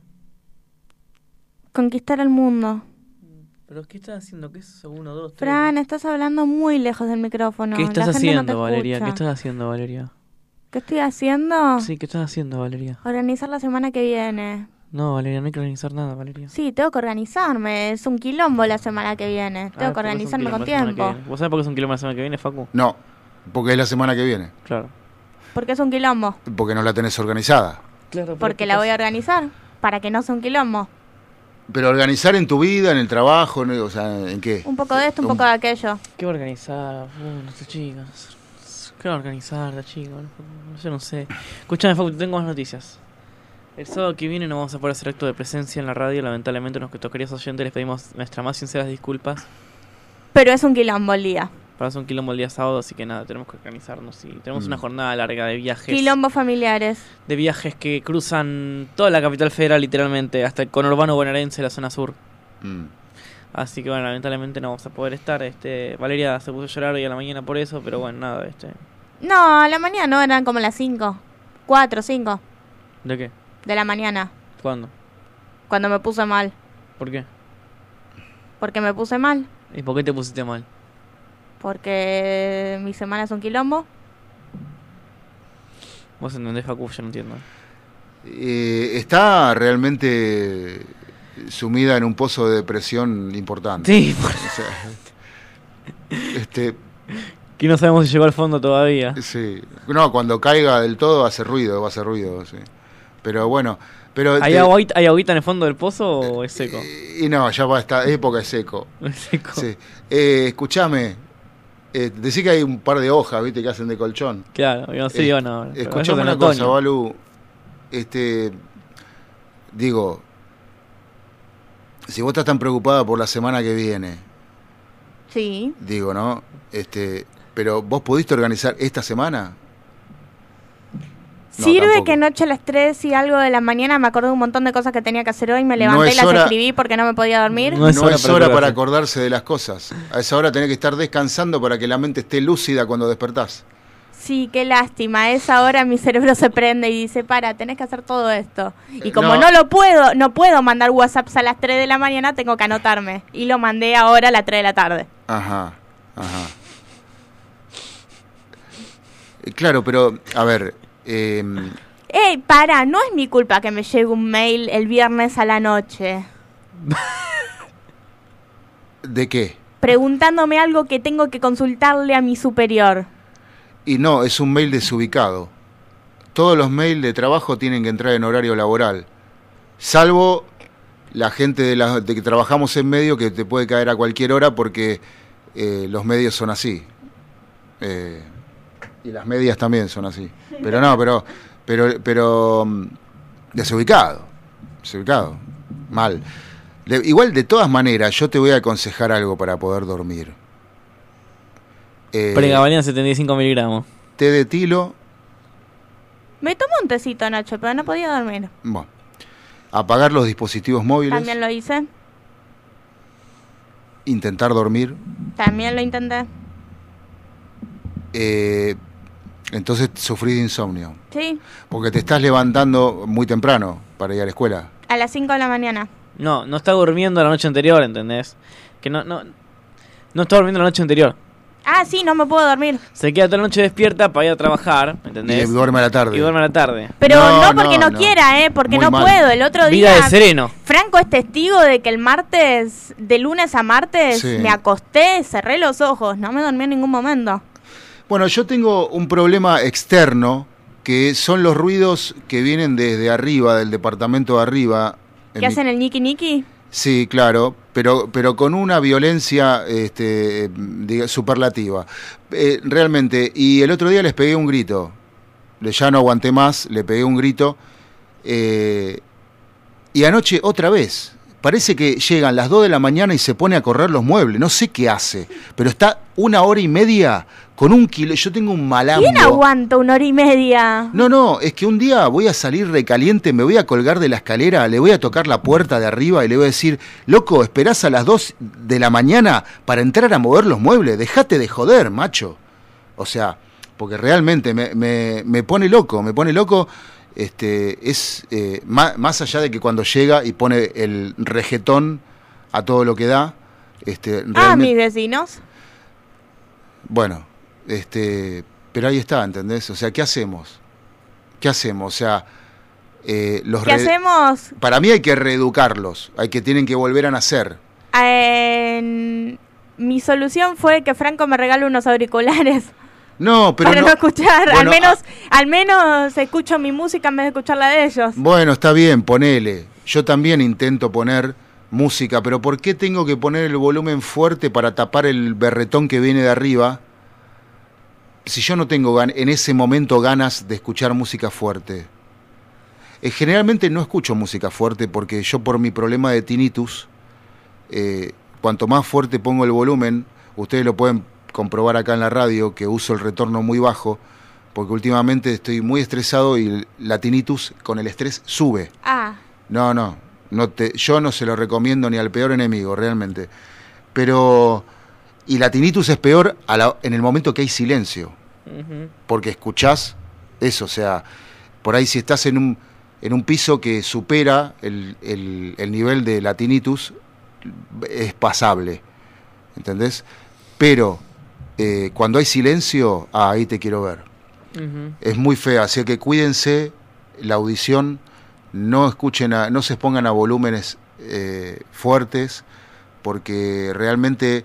Conquistar el mundo. ¿Pero qué estás haciendo? ¿Qué es eso? Uno, dos, tres. Fran, estás hablando muy lejos del micrófono. ¿Qué La estás gente no te haciendo, Valeria? ¿Qué estás haciendo, Valeria? ¿Qué estoy haciendo? Sí, ¿qué estás haciendo, Valeria? Organizar la semana que viene. No, Valeria, no hay que organizar nada, Valeria. Sí, tengo que organizarme. Es un quilombo la semana que viene. Ah, Tengo que ¿por qué organizarme quilombo con tiempo. ¿Vos sabés por qué es un kilómetro la semana que viene, Facu? No, porque es la semana que viene. Claro. Porque es un quilombo. Porque no la tenés organizada. Claro, Porque la voy a organizar. Para que no sea un quilombo. Pero organizar en tu vida, en el trabajo, ¿no? o sea, ¿en qué? Un poco de esto, un poco de aquello. ¿Qué va a organizar? No sé, chicas. ¿Qué va a organizar la chica? Yo no sé. Escuchame, Facu, tengo más noticias. El sábado que viene no vamos a poder hacer acto de presencia en la radio. Lamentablemente, nuestros queridos oyentes les pedimos nuestras más sinceras disculpas. Pero es un quilombo el día. Para hacer un quilombo el día sábado, así que nada, tenemos que organizarnos. Y tenemos Mm. una jornada larga de viajes. Quilombo familiares. De viajes que cruzan toda la capital federal, literalmente, hasta el conurbano bonaerense, la zona sur. Mm. Así que bueno, lamentablemente no vamos a poder estar. Este, Valeria se puso a llorar hoy a la mañana por eso, pero bueno, nada, este. No, a la mañana no, eran como las 5. 4, 5 ¿De qué? De la mañana. ¿Cuándo? Cuando me puse mal. ¿Por qué? Porque me puse mal. ¿Y por qué te pusiste mal? Porque mi semana es un quilombo. Vos entendés, Facu, yo no entiendo. Eh, está realmente sumida en un pozo de depresión importante. Sí. O sea, este, Que no sabemos si llegó al fondo todavía. sí. No, cuando caiga del todo hace ruido, va a hacer ruido, sí. Pero bueno, pero ¿Hay, te- agüita, ¿Hay agüita en el fondo del pozo o es seco? y no, ya va esta época es seco. Es seco. Sí. Eh, escuchame, eh, decí que hay un par de hojas, viste, que hacen de colchón. Claro, yo sí Eh, o no. eso Escuchame una cosa, Balu. Este, digo, si vos estás tan preocupada por la semana que viene, Sí. digo, ¿no? Este, pero vos pudiste organizar esta semana? No, Sirve tampoco. que anoche a las 3 y algo de la mañana me acordé de un montón de cosas que tenía que hacer hoy. Me levanté No y las hora- escribí porque no me podía dormir. No es hora, para, acordarse de las cosas. A esa hora tenés que estar descansando para que la mente esté lúcida cuando despertás. Sí, qué lástima. A esa hora mi cerebro se prende y dice, para, tenés que hacer todo esto. Y como no. no. lo puedo, no puedo mandar WhatsApps a las 3 de la mañana, tengo que anotarme. Y lo mandé ahora a las 3 de la tarde. Ajá, ajá. Eh, Claro, pero, a ver, eh, Ey, para, no es mi culpa que me llegue un mail el viernes a la noche. ¿de qué? Preguntándome algo que tengo que consultarle a mi superior. Y no, es un mail desubicado. Todos los mails de trabajo tienen que entrar en horario laboral. Salvo la gente de, la, de que trabajamos en medio que te puede caer a cualquier hora porque eh, los medios son así. Eh, y las medias también son así. Pero no, pero, pero, pero mm, desubicado. Desubicado. Mal. De- igual, de todas maneras, yo te voy a aconsejar algo para poder dormir. Eh, Pregabalina 75 miligramos. té de tilo, Me tomó un tecito anoche, pero no podía dormir. Bueno, apagar los dispositivos móviles, También lo hice. intentar dormir. También lo intenté. eh, entonces sufrís de insomnio. Sí, Porque te estás levantando muy temprano para ir a la escuela. a las 5 de la mañana. No, no está durmiendo la noche anterior, ¿entendés? Que no, no, no está durmiendo la noche anterior. Ah, sí, no me puedo dormir. Se queda toda la noche despierta para ir a trabajar, ¿entendés? Y duerme a la tarde. Y duerme a la tarde. Pero No, no, porque no, quiera, ¿eh? Porque Muy no mal. puedo. El otro Vida día... de sereno. Franco es testigo de que el martes, de lunes a martes, Sí. me acosté, cerré los ojos, no me dormí en ningún momento. Bueno, yo tengo un problema externo que son los ruidos que vienen desde arriba, del departamento de arriba. ¿Qué mi- hacen el Niki Niki? Sí, claro, pero, pero con una violencia este, superlativa. Eh, realmente, y el otro día les pegué un grito. Ya no aguanté más, le pegué un grito. eh, y anoche otra vez. Parece que llegan las 2 de la mañana y se pone a correr los muebles. No sé qué hace, pero está una hora y media con un kilo. Yo tengo un malambo. ¿Quién aguanta una hora y media? No, no, es que un día voy a salir recaliente, me voy a colgar de la escalera, le voy a tocar la puerta de arriba y le voy a decir, loco, esperás a las 2 de la mañana para entrar a mover los muebles, dejate de joder, macho. O sea, porque realmente me, me- me pone loco, me pone loco. Este, es eh, ma- más, allá de que cuando llega y pone el regetón a todo lo que da, este, Ah, mis vecinos. bueno, este, pero ahí está, ¿entendés? O sea, ¿qué hacemos? ¿Qué hacemos? O sea, eh, los ¿Qué hacemos? Para mí hay que reeducarlos, hay que tienen que volver a nacer. Mi solución fue que Franco me regale unos auriculares No, pero para no, no- escuchar. al menos, al menos escucho mi música en vez de escuchar la de ellos. Bueno, está bien, ponele. Yo también intento poner música, pero ¿por qué tengo que poner el volumen fuerte para tapar el berretón que viene de arriba? Si yo no tengo en ese momento ganas de escuchar música fuerte. Eh, generalmente no escucho música fuerte porque yo por mi problema de tinnitus, eh, cuanto más fuerte pongo el volumen, ustedes lo pueden comprobar acá en la radio que uso el retorno muy bajo, porque últimamente estoy muy estresado y la tinnitus con el estrés sube. Ah, No, no, no te, yo no se lo recomiendo ni al peor enemigo, realmente. Pero, y la tinnitus es peor a la- en el momento que hay silencio, porque escuchás eso, o sea, por ahí si estás en un, en un piso que supera el, el- el nivel de la tinnitus, es pasable, ¿entendés? Pero eh, cuando hay silencio, ah, ahí te quiero ver es muy fea, así que cuídense la audición, no escuchen, a- no se expongan a volúmenes eh, fuertes, porque realmente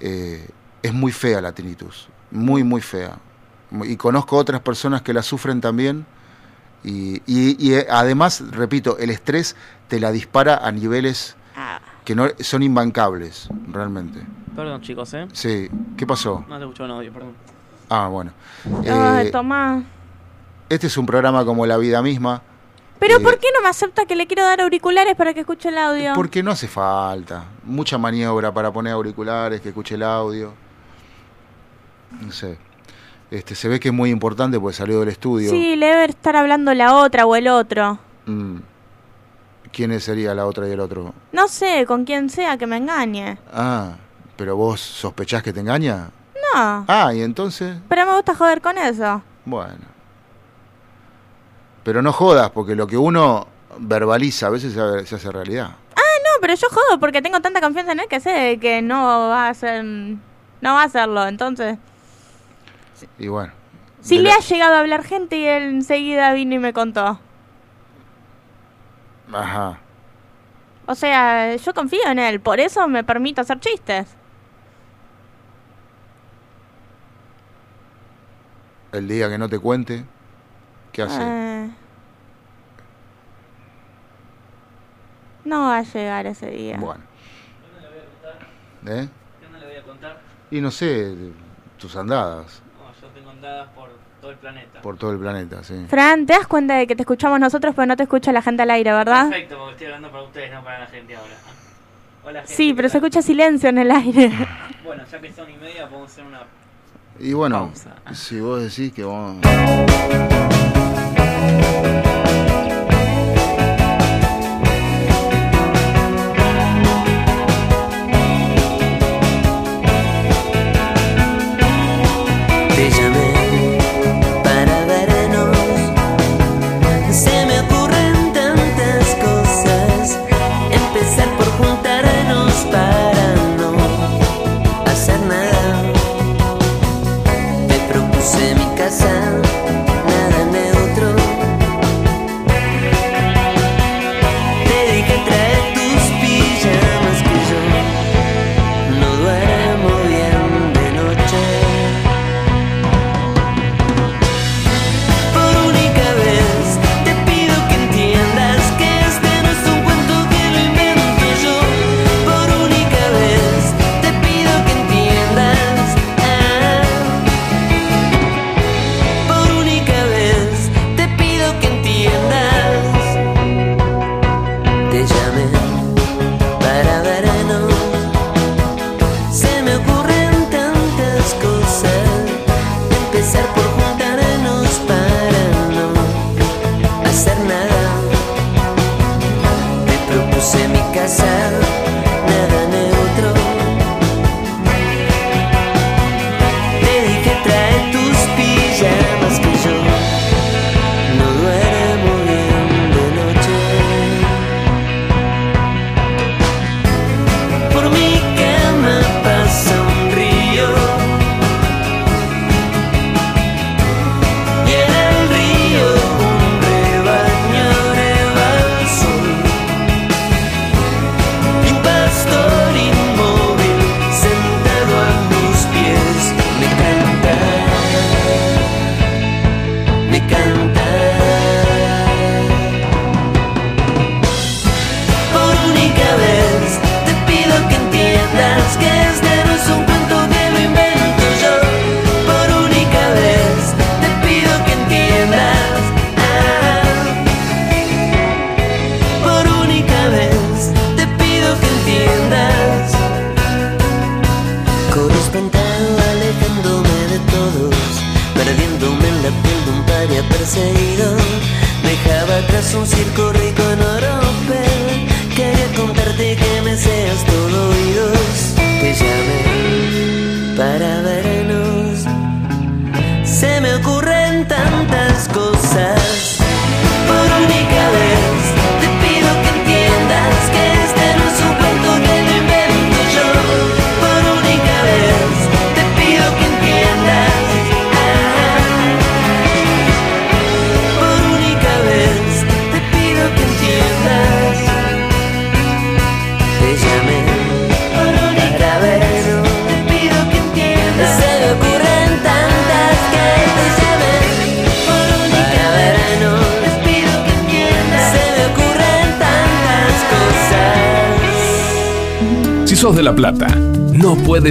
eh, es muy fea la tinnitus, muy, muy fea. Y conozco otras personas que la sufren también, y, y- y, eh, además, repito, el estrés te la dispara a niveles que no son imbancables, realmente. Perdón, chicos, ¿eh? Sí, ¿qué pasó? No te escucho un audio, perdón. Ah, bueno. ay, Eh, Tomás. este es un programa como la vida misma. Pero eh, ¿por qué no me acepta que le quiero dar auriculares para que escuche el audio? Porque no hace falta. Mucha maniobra para poner auriculares, que escuche el audio. No sé. Este, se ve que es muy importante porque salió del estudio. Sí, le debe estar hablando la otra o el otro. Mm. ¿Quién sería la otra y el otro? No sé, con quien sea que me engañe. Ah, pero vos sospechás que te engaña. No, Ah, y entonces, pero me gusta joder con eso. bueno. Pero no jodas, porque lo que uno verbaliza a veces se, hace realidad. Ah, no, pero yo jodo porque tengo tanta confianza en él que sé que no va a hacer... No va a hacerlo, entonces... Y bueno. Si le la- ha llegado a hablar gente y él enseguida vino y me contó. Ajá. O sea, yo confío en él, por eso me permito hacer chistes. El día que no te cuente, ¿qué hace? Eh, no va a llegar ese día. Bueno. ¿Eh? ¿Qué no le voy a contar? Y no sé, tus andadas No, yo tengo andadas por todo el planeta. por todo el planeta, sí. Fran, ¿te das cuenta de que te escuchamos nosotros pero no te escucha la gente al aire, verdad? Perfecto, porque estoy hablando para ustedes, no para la gente ahora. Hola, gente. Sí, ¿qué pero se escucha silencio en el aire. Bueno, ya que son y media, podemos hacer una. Y bueno, Pausa. si vos decís que vos...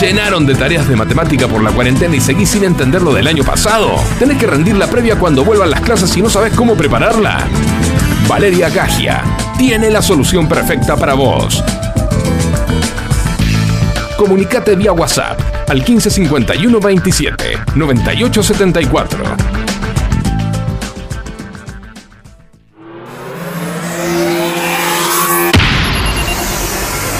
Llenaron de tareas de matemática por la cuarentena y seguís sin entender lo del año pasado? ¿Tenés que rendir la previa cuando vuelvan las clases y no sabes cómo prepararla? Valeria Gagia tiene la solución perfecta para vos. Comunicate vía WhatsApp al 1551 27 98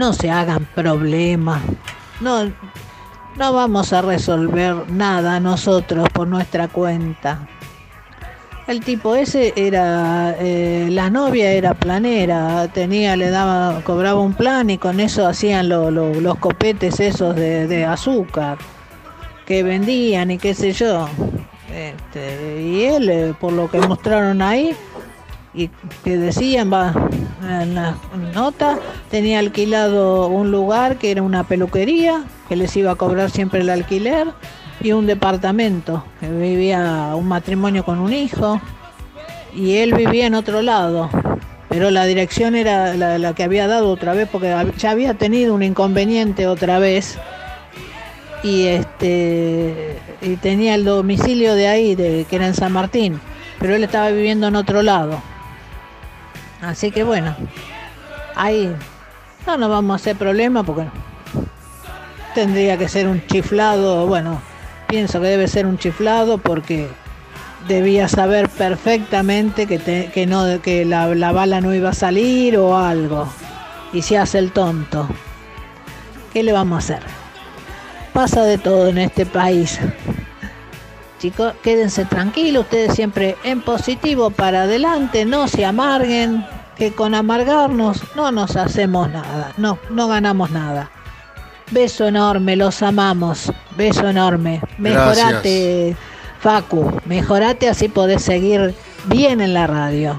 No se hagan problemas. No, no vamos a resolver nada nosotros por nuestra cuenta. El tipo ese era, eh, la novia era planera, tenía, le daba, cobraba un plan y con eso hacían lo- lo- los copetes esos de, de azúcar que vendían y qué sé yo. Este, y él, eh, por lo que mostraron ahí, y que decían en la nota tenía alquilado un lugar que era una peluquería que les iba a cobrar siempre el alquiler y un departamento que vivía un matrimonio con un hijo y él vivía en otro lado. Pero la dirección era la, que había dado otra vez porque ya había tenido un inconveniente otra vez y este y tenía el domicilio de ahí que era en San Martín pero él estaba viviendo en otro lado así que bueno ahí no nos vamos a hacer problema porque tendría que ser un chiflado bueno pienso que debe ser un chiflado porque debía saber perfectamente que, te- que no que la, la bala no iba a salir o algo y se hace el tonto. ¿Qué le vamos a hacer? Pasa de todo en este país. Chicos, quédense tranquilos, ustedes siempre en positivo para adelante, no se amarguen, que con amargarnos no nos hacemos nada, no, no ganamos nada. Beso enorme, los amamos, beso enorme. Mejorate, Facu, mejorate así podés seguir bien en la radio.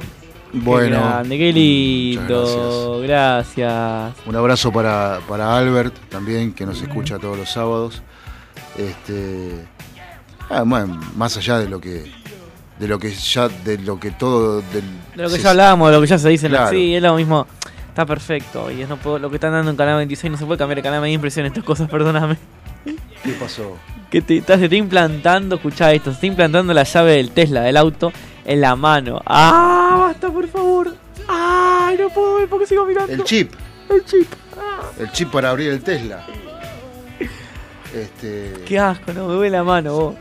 Bueno, Qué grande, qué lindo. Gracias. un abrazo para, para Albert también, que nos escucha todos los sábados. Este, ah, bueno, más allá de lo que de lo que ya de lo que todo del- De lo que se- ya hablábamos, de lo que ya se dice. la-. Sí, es lo mismo. Está perfecto. Y es no puedo- lo que están dando en Canal 26 no se puede cambiar de canal. Me da impresión estas cosas, perdóname. ¿Qué pasó? Que te, te- está implantando, escuchá esto, se está implantando la llave del Tesla, del auto, en la mano. ¡Ah! Basta, por favor. ¡Ay, no puedo ver porque sigo mirando! El chip. El chip. El chip para abrir el Tesla. Este, Qué asco, no, me duele la mano, vos.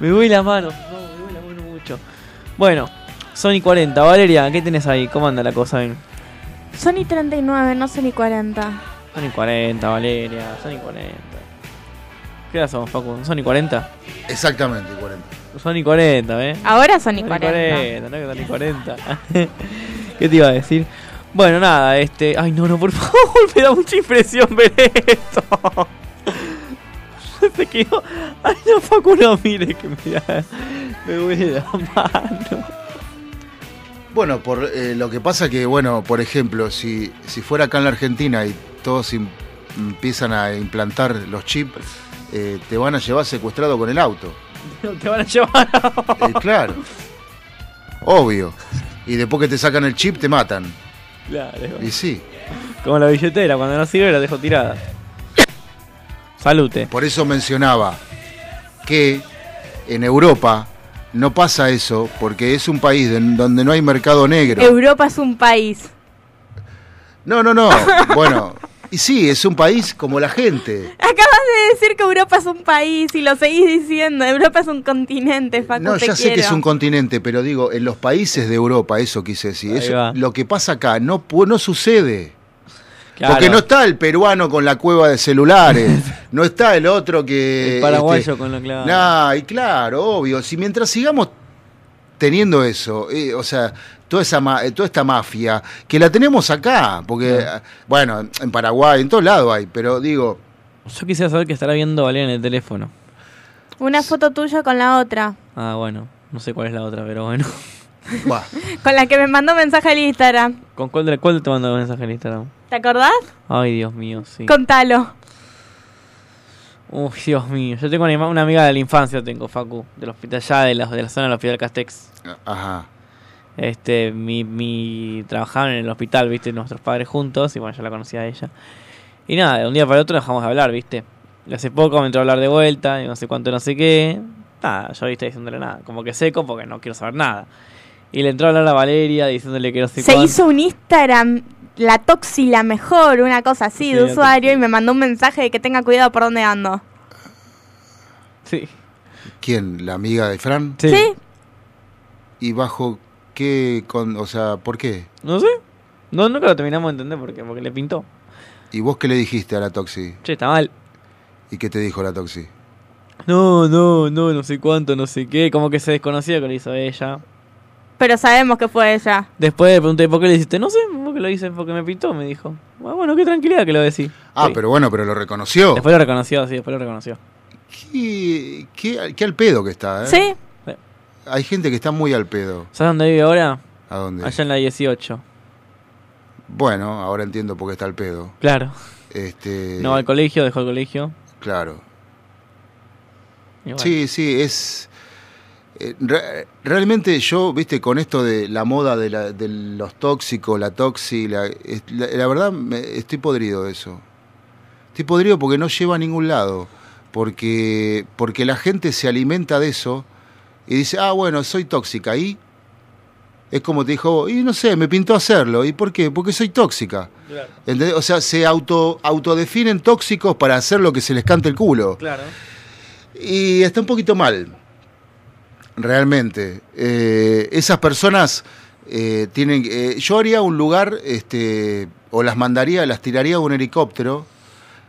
Me duele la mano, no, me duele la mano mucho. Bueno, Sony 40, Valeria, ¿qué tenés ahí? ¿Cómo anda la cosa? Ven? Sony 39, no Sony 40. Sony 40, Valeria, Sony 40. ¿Qué edad somos, Facu? ¿Sony 40? Exactamente, 40. Sony 40, ¿eh? Ahora Sony Sony 40. 40, no que Sony 40. ¿Qué te iba a decir? Bueno, nada, este. Ay, no, no, por favor, me da mucha impresión ver esto. Se quedó. Ay, no, Facu, no mire que me. Me duele la mano. Bueno, por eh, lo que pasa que, bueno, por ejemplo, si, si fuera acá en la Argentina y todos empiezan a implantar los chips, eh, te van a llevar secuestrado con el auto. Te van a llevar. Eh, claro. Obvio. Y después que te sacan el chip, te matan. Claro. Y sí. Como la billetera, cuando no sirve la dejo tirada. Salute. Por eso mencionaba que en Europa no pasa eso, porque es un país donde no hay mercado negro. Europa es un país. No, no, no. Bueno, y sí, es un país como la gente. Acabas de decir que Europa es un país y lo seguís diciendo. Europa es un continente, Facu, No, te ya sé quiero. que es un continente, pero digo, en los países de Europa, eso quise decir. Eso, lo que pasa acá no, no sucede. Claro. Porque no está el peruano con la cueva de celulares, no está el otro que... El paraguayo este, con lo claro. Nah, y claro, obvio. Si mientras sigamos teniendo eso, eh, o sea, toda esa ma- eh, toda esta mafia, que la tenemos acá, porque, bueno, en Paraguay, en todos lados hay, pero digo, Yo quisiera saber qué estará viendo Valeria en el teléfono. Una foto tuya con la otra. Ah, bueno. No sé cuál es la otra, pero bueno. Con la que me mandó mensaje al Instagram. ¿Con cuál, de, cuál te mandó mensaje en Instagram? ¿Te acordás? Ay, Dios mío, sí. Contalo. Uy, Dios mío. Yo tengo una, amiga de la infancia, tengo, Facu, del hospital ya, de la, de la zona del hospital Castex. ajá. Este, mi, mi, trabajaban en el hospital, viste, nuestros padres juntos, y bueno, yo la conocía a ella. Y nada, de un día para el otro dejamos de hablar, viste. Y hace poco me entró a hablar de vuelta, y no sé cuánto, no sé qué. Nada, yo viste diciéndole nada, como que seco porque no quiero saber nada. Y le entró a hablar a Valeria diciéndole que no sé Se cuánto. hizo un Instagram, la Toxi la mejor, una cosa así Sí, de usuario y me mandó un mensaje de que tenga cuidado por dónde ando. Sí. ¿Quién? ¿La amiga de Fran? Sí. ¿Sí? ¿Y bajo qué, con, o sea, por qué? No sé. No, nunca lo terminamos de entender porque, porque le pintó. ¿Y vos qué le dijiste a la Toxi? Che, está mal. ¿Y qué te dijo la Toxi? No, no, no, no sé cuánto, no sé qué. Como que se desconocía que lo hizo ella. Pero sabemos que fue ella. Después le pregunté por qué le hiciste. No sé, por qué lo hice, porque me pintó, me dijo. Ah, bueno, qué tranquilidad que lo decís. Ah, Sí. pero bueno, pero lo reconoció. Después lo reconoció, sí, después lo reconoció. Qué, qué, qué al pedo que está, ¿eh? ¿Sí? Hay gente que está muy al pedo. ¿Sabes dónde vive ahora? ¿A dónde? Allá en la 18. Bueno, ahora entiendo por qué está al pedo. Claro. Este, No va al colegio, dejó el colegio. Claro. Bueno. Sí, sí, es... eh, re- realmente yo, viste, con esto de la moda de, la- de los tóxicos, la toxi, la, la, la verdad me- estoy podrido de eso. Estoy podrido porque no lleva a ningún lado. Porque, porque la gente se alimenta de eso y dice, ah, bueno, soy tóxica. Y es como te dijo, y no sé, me pintó hacerlo. ¿Y por qué? Porque soy tóxica. O sea, se auto, autodefinen tóxicos para hacer lo que se les cante el culo. Claro. Y está un poquito mal, realmente. Eh, esas personas eh, tienen, eh, yo haría un lugar, este, o las mandaría, las tiraría a un helicóptero.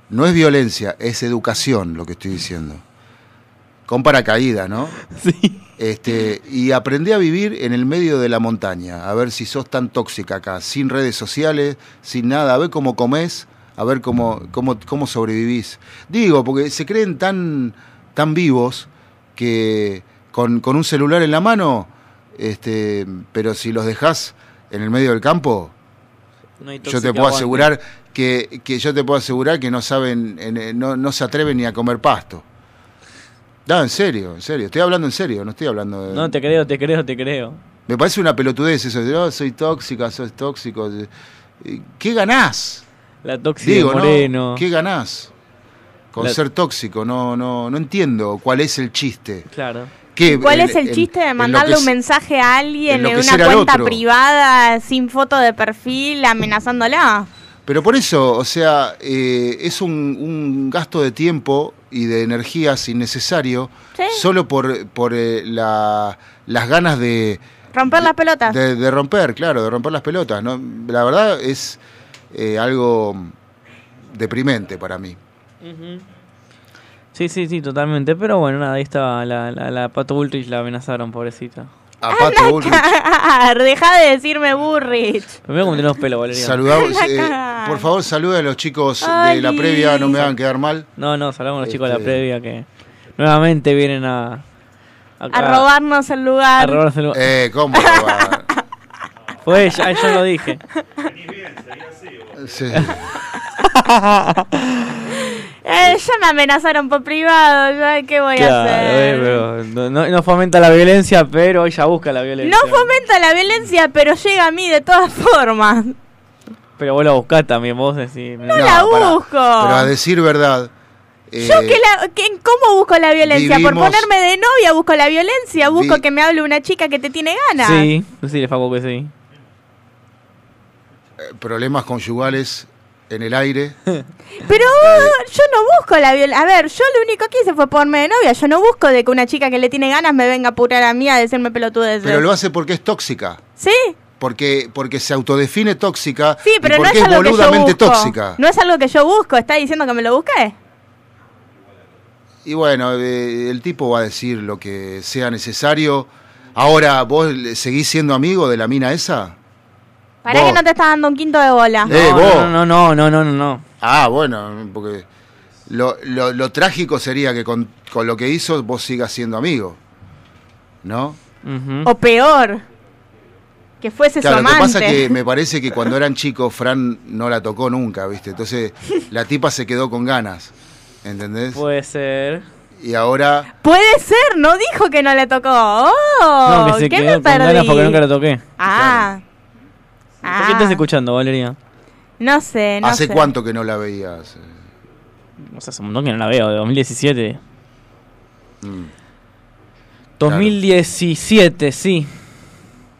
No es violencia, es educación lo que estoy diciendo. Con paracaídas, ¿no? Sí. Este, y aprendí a vivir en el medio de la montaña, a ver si sos tan tóxica acá, sin redes sociales, sin nada, a ver cómo comés, a ver cómo, cómo, cómo sobrevivís. Digo, porque se creen tan, tan vivos que con, con un celular en la mano, este, pero si los dejás en el medio del campo, No yo te puedo aguante. asegurar que, que yo te puedo asegurar que no saben, en- no, no se atreven ni a comer pasto. No, en serio, en serio. Estoy hablando en serio, no estoy hablando de. No, te creo, te creo, te creo. Me parece una pelotudez eso de, "Oh, soy tóxica, sos tóxico. Eh, ¿Qué ganás? La tóxica Digo, de ¿no? Moreno. ¿Qué ganás con La- ser tóxico? No, no, no entiendo cuál es el chiste. Claro. ¿Qué, ¿Cuál en- es el en- chiste de mandarle un mensaje a alguien en una cuenta privada sin foto de perfil amenazándola? Pero por eso, o sea, eh, es un, un gasto de tiempo y de energías innecesario Sí. solo por, por eh, la- las ganas de, Romper las pelotas. de, de romper, claro, de romper las pelotas. ¿no? La verdad es eh, algo deprimente para mí. Ujú. Sí, sí, sí, totalmente. Pero bueno, nada, ahí estaba la, la, la Pato Bullrich, la amenazaron, pobrecita. A Pato Bullrich. Deja de decirme Burrich. Pero mira cómo tenemos pelo, Valeria. Saludamos, La eh, cagaron. por favor, saluda a los chicos de Ay, la previa, no me hagan quedar mal. No, no, saludamos a los chicos de la Este- previa que nuevamente vienen a... acá- A robarnos el a lugar. robarse el- Eh, ¿cómo robar? Fue ya, ya lo dije. Sí. Eh, ya me amenazaron por privado. ya, ¿Qué voy a hacer? eh, pero no, no- no fomenta la violencia, pero ella busca la violencia. No fomenta la violencia, pero llega a mí de todas formas. Pero vos la buscás también, vos decís. No la busco. Pero a decir verdad. eh, Yo que la, que- ¿cómo busco la violencia? Por ponerme de novia busco la violencia, busco Vi- que me hable una chica que te tiene ganas. Sí, sí, le Facu que sí. eh, problemas conyugales en el aire. Pero yo no busco la violencia. A ver, yo lo único que hice fue ponerme de novia. Yo no busco de que una chica que le tiene ganas me venga a apurar a mí a decirme pelotudeces. Pero lo hace porque es tóxica. Sí, Porque, porque se autodefine tóxica sí, pero y no es es, algo que yo boludamente busco. tóxica. No es algo que yo busco. ¿Está diciendo que me lo busqué? Y bueno, eh, el tipo va a decir lo que sea necesario. Ahora, ¿vos seguís siendo amigo de la mina esa? ¿Para Vos. que no te está dando un quinto de bola? Eh, no, vos. no, no, no, no, no, no, no. Ah, bueno, porque lo, lo- lo trágico sería que con, con lo que hizo vos sigas siendo amigo. ¿No? O peor, que fuese Claro, su lo que amante. pasa es que me parece que cuando eran chicos, Fran no la tocó nunca, ¿viste? Entonces la tipa se quedó con ganas, ¿entendés? Puede ser. Y ahora, Puede ser, no dijo que no le tocó. ¡Oh! no, que se ¿Qué quedó me con ganas porque nunca la toqué. Ah. ¿Por qué estás Ah. escuchando, Valeria? No sé, no ¿hace sé. cuánto que no la veías? O sea, hace un montón que no la veo, de 2017. Mm. 2017, sí.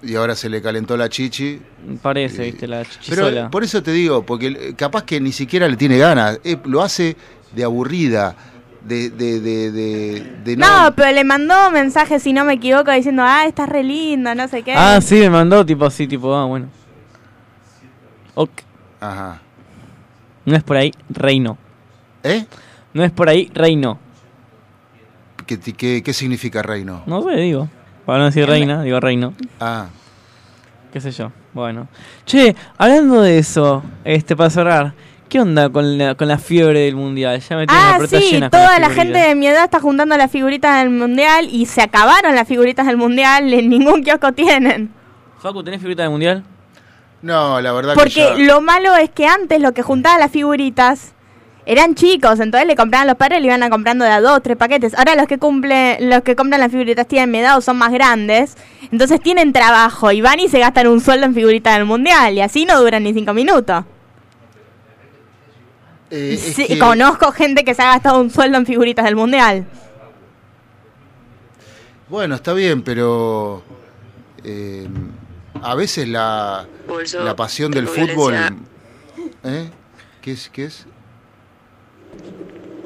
Y ahora se le calentó la chichi. Parece, viste, la Pero chichisola. por eso te digo, porque capaz que ni siquiera le tiene ganas, eh, lo hace de aburrida, de, de, de, de, de no... No, pero le mandó mensaje, si no me equivoco, diciendo, ah, estás re linda, no sé qué. Ah, sí, me mandó tipo así, tipo, ah, bueno. Ok. Ajá. No es por ahí, reino. ¿Eh? No es por ahí, reino. ¿Qué, ti- qué, qué significa reino? No sé, digo. Para no decir reina, digo reino. Ah, Qué sé yo. Bueno. Che, hablando de eso, este, para cerrar, ¿qué onda con la, con la fiebre del mundial? Ya me la Ah, sí, llena toda la gente de mi edad está juntando las figuritas del mundial y se acabaron las figuritas del mundial, en ningún kiosco tienen. Facu, ¿tenés figuritas del mundial? No, la verdad Porque que ya... lo malo es que antes lo que juntaban las figuritas eran chicos, entonces le compraban los padres y le iban a comprando de a dos, tres paquetes. Ahora los que cumple, los que compran las figuritas tienen mi edad o son más grandes, entonces tienen trabajo y van y se gastan un sueldo en figuritas del mundial y así no duran ni cinco minutos. eh, Sí, que- Conozco gente que se ha gastado un sueldo en figuritas del mundial. Bueno, está bien, pero eh, a veces la, Bolso, la pasión del fútbol... ¿Eh? ¿Qué es? ¿Qué es?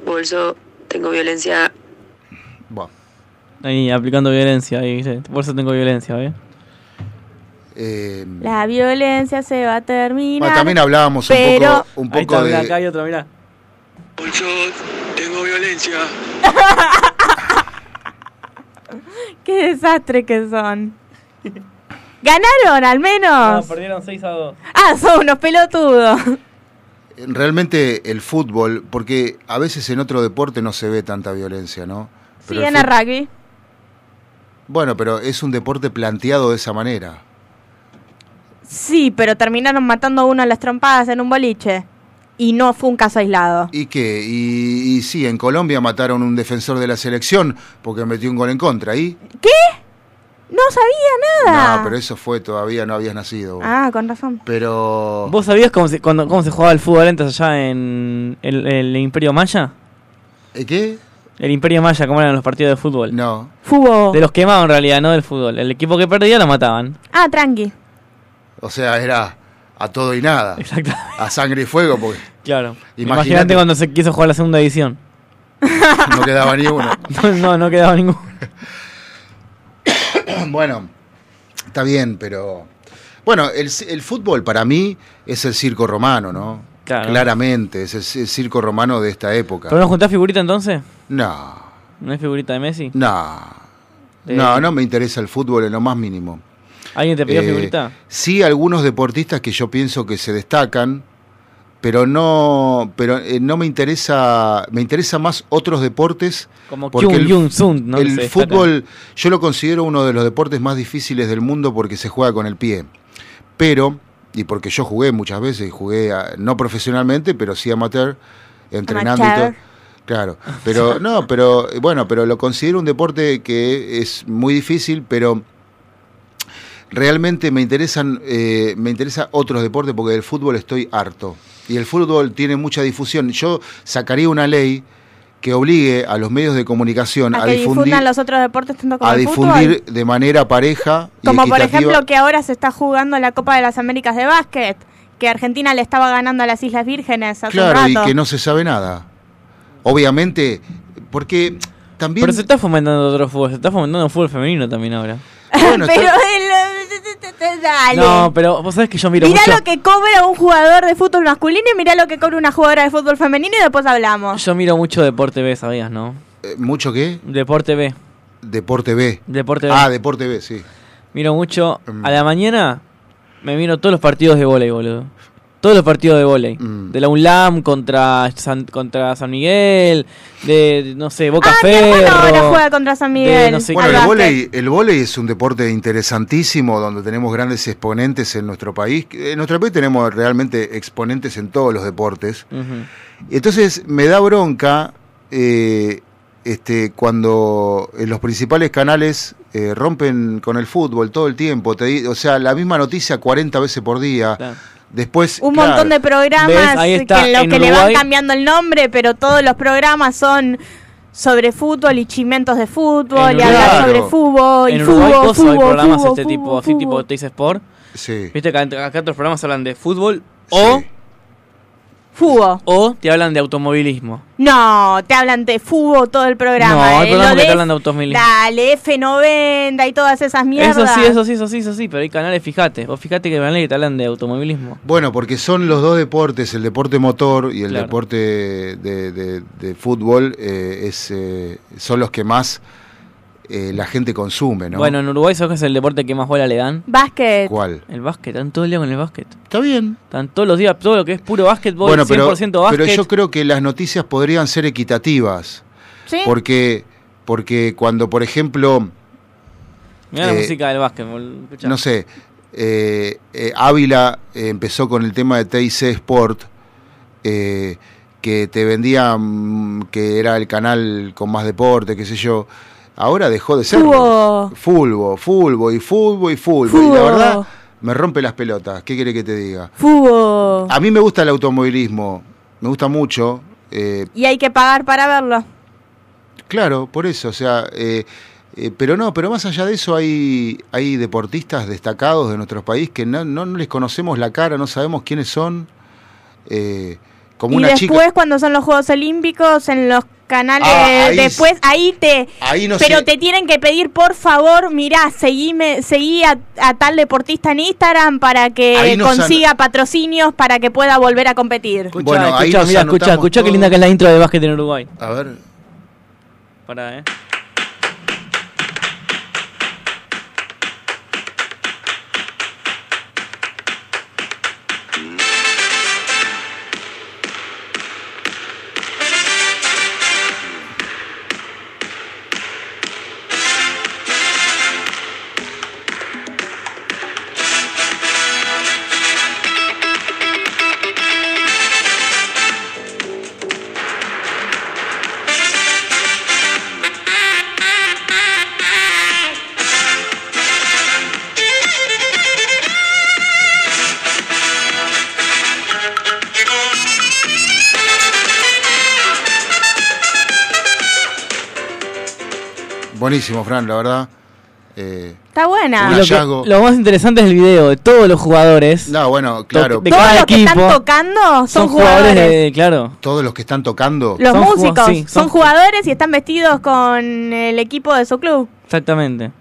Bolso, tengo violencia. Bueno, Ahí, aplicando violencia, ahí, ¿viste? por eso tengo violencia, ¿ves? Eh, La violencia se va a terminar. bueno, también hablábamos un pero... poco, un Ahí poco está, mirá, de... acá hay otro, mirá. Yo tengo violencia. Qué desastre que son. ¿Ganaron al No, menos? perdieron 6 a 2. ah, son unos pelotudos. Realmente el fútbol, porque a veces en otro deporte no se ve tanta violencia, ¿no? Sí, Pero en el rugby. Bueno, pero es un deporte planteado de esa manera. Sí, pero terminaron matando a uno a las trompadas en un boliche. Y no fue un caso aislado. ¿Y qué? Y, y sí, en Colombia mataron un defensor de la selección porque metió un gol en contra. ¿Y? ¿Qué? No sabía nada. No, pero eso fue, todavía no habías nacido. Ah, con razón. Pero... ¿Vos sabías cómo se, cuando, cómo se jugaba el fútbol antes allá en el, el Imperio Maya? ¿Eh, ¿Qué? El Imperio Maya, ¿cómo eran los partidos de fútbol? No. Fútbol. De los quemados en realidad, no del fútbol. El equipo que perdía lo mataban. Ah, tranqui. O sea, era a todo y nada. Exactamente. A sangre y fuego, porque Claro. Imagínate. Imagínate cuando se quiso jugar la segunda edición. no quedaba ni uno. No, no, no quedaba ninguno. bueno, está bien, pero... Bueno, el, el fútbol para mí es el circo romano, ¿no? Claro. Claramente, es el, el circo romano de esta época. ¿Pero no juntás figurita entonces? No, ¿No es figurita de Messi? no. De- No, no me interesa el fútbol en lo más mínimo. ¿Alguien te pidió Eh, figurita? Sí, algunos deportistas que yo pienso que se destacan, pero no, pero eh, no me interesa, me interesa más otros deportes. Como porque Kyung el, Jung Sun, ¿no? Que el fútbol, yo lo considero uno de los deportes más difíciles del mundo porque se juega con el pie. Pero, y porque yo jugué muchas veces, jugué a- no profesionalmente, pero sí amateur, entrenando y Amateur. todo. Claro, pero no, pero bueno, pero lo considero un deporte que es muy difícil, pero realmente me interesan, eh, me interesa otros deportes porque del fútbol estoy harto y el fútbol tiene mucha difusión. Yo sacaría una ley que obligue a los medios de comunicación A a, que difundir, los otros deportes tanto como a el difundir fútbol. de manera pareja y Como por ejemplo que ahora se está jugando la Copa de las Américas de básquet. Que Argentina le estaba ganando a las Islas Vírgenes hace claro, un y rato. que no se sabe nada. Obviamente, porque también Pero se está fomentando otro fútbol, se está fomentando un fútbol femenino también ahora. bueno, pero está- dale. No, pero vos sabés que yo miro mirá mucho. lo que cobra un jugador de fútbol masculino y mirá lo que cobra una jugadora de fútbol femenino y después hablamos. Yo miro mucho Deporte B, ¿sabías, no? eh, mucho qué? Deporte B. Deporte B. Deporte B. Ah, Deporte B, sí. Miro mucho. Mm. A la mañana me miro todos los partidos de volei, boludo. Todos los partidos de volei. Mm. De la UNLAM contra San, contra San Miguel. De, no sé, Boca Ah, Ferro. ahora juega contra San Miguel. no sé Bueno, el vóley, el vóley es un deporte interesantísimo donde tenemos grandes exponentes en nuestro país. En nuestro país tenemos realmente exponentes en todos los deportes. Y entonces me da bronca eh, este, cuando en los principales canales eh, rompen con el fútbol todo el tiempo. Te o sea, la misma noticia 40 veces por día. Claro. Después, Un claro, montón de programas está, que en lo en que le van Uruguay. cambiando el nombre, pero todos los programas son sobre fútbol y chimentos de fútbol En y hablar Uruguay. sobre fútbol y En Uruguay fútbol, coso, hay fútbol, programas fútbol, este fútbol, tipo, así tipo fútbol. Teis Sport. Sí. Viste que acá acá otros programas hablan de fútbol o, Fútbol. o te hablan de automovilismo. No, te hablan de fútbol todo el programa. No, hay eh, que te hablan de automovilismo. Dale, F90 y todas esas mierdas. Eso sí, eso sí, eso sí, eso sí, pero hay canales, fíjate. Vos fíjate que hay canales que te hablan de automovilismo. Bueno, porque son los dos deportes, el deporte motor y el Claro. deporte de, de- de fútbol, eh, es, eh, son los que más eh, la gente consume, ¿no? Bueno, en Uruguay ¿sabes qué es el deporte que más bola le dan? Básquet. ¿Cuál? El básquet, están todo el día con el básquet. Está bien. Están todos los días, todo lo que es puro básquetbol, Bueno, 100% pero, básquet. pero yo creo que las noticias podrían ser equitativas, ¿Sí? porque, porque cuando, por ejemplo, Mirá la eh, música del básquetbol. escuchá. no sé, eh, eh, Ávila eh, empezó con el tema de TIC Sport, eh, que te vendían que era el canal con más deporte, qué sé yo. Ahora dejó de ser Fútbol. fútbol, fútbol y fútbol y fútbol. Y la verdad, me rompe las pelotas. ¿Qué quiere que te diga? Fútbol. A mí me gusta el automovilismo, me gusta mucho. eh, Y hay que pagar para verlo. Claro, por eso, o sea, eh, eh, pero no, pero más allá de eso hay, hay deportistas destacados de nuestro país que no, no, no les conocemos la cara, no sabemos quiénes son. eh, como y una después, chica. cuando son los Juegos Olímpicos, en los canales Ah, ahí después ahí te Ahí no pero sé. te tienen que pedir por favor mirá seguime seguí a, a tal deportista en Instagram para que consiga patrocinios para que pueda volver a competir Escucha, Bueno, escucha, mira, escucha, escucha qué linda que es la intro de básquet en Uruguay. A ver. Pará, eh. Buenísimo, Fran, la verdad. Eh, está buena lo, que- lo más interesante es el video de todos los jugadores. no, bueno, claro. de todos cada los que están tocando son, Son jugadores, jugadores de. Claro. Todos los que están tocando. los son músicos sí, son, son- jugadores y están vestidos con el equipo de su club Exactamente.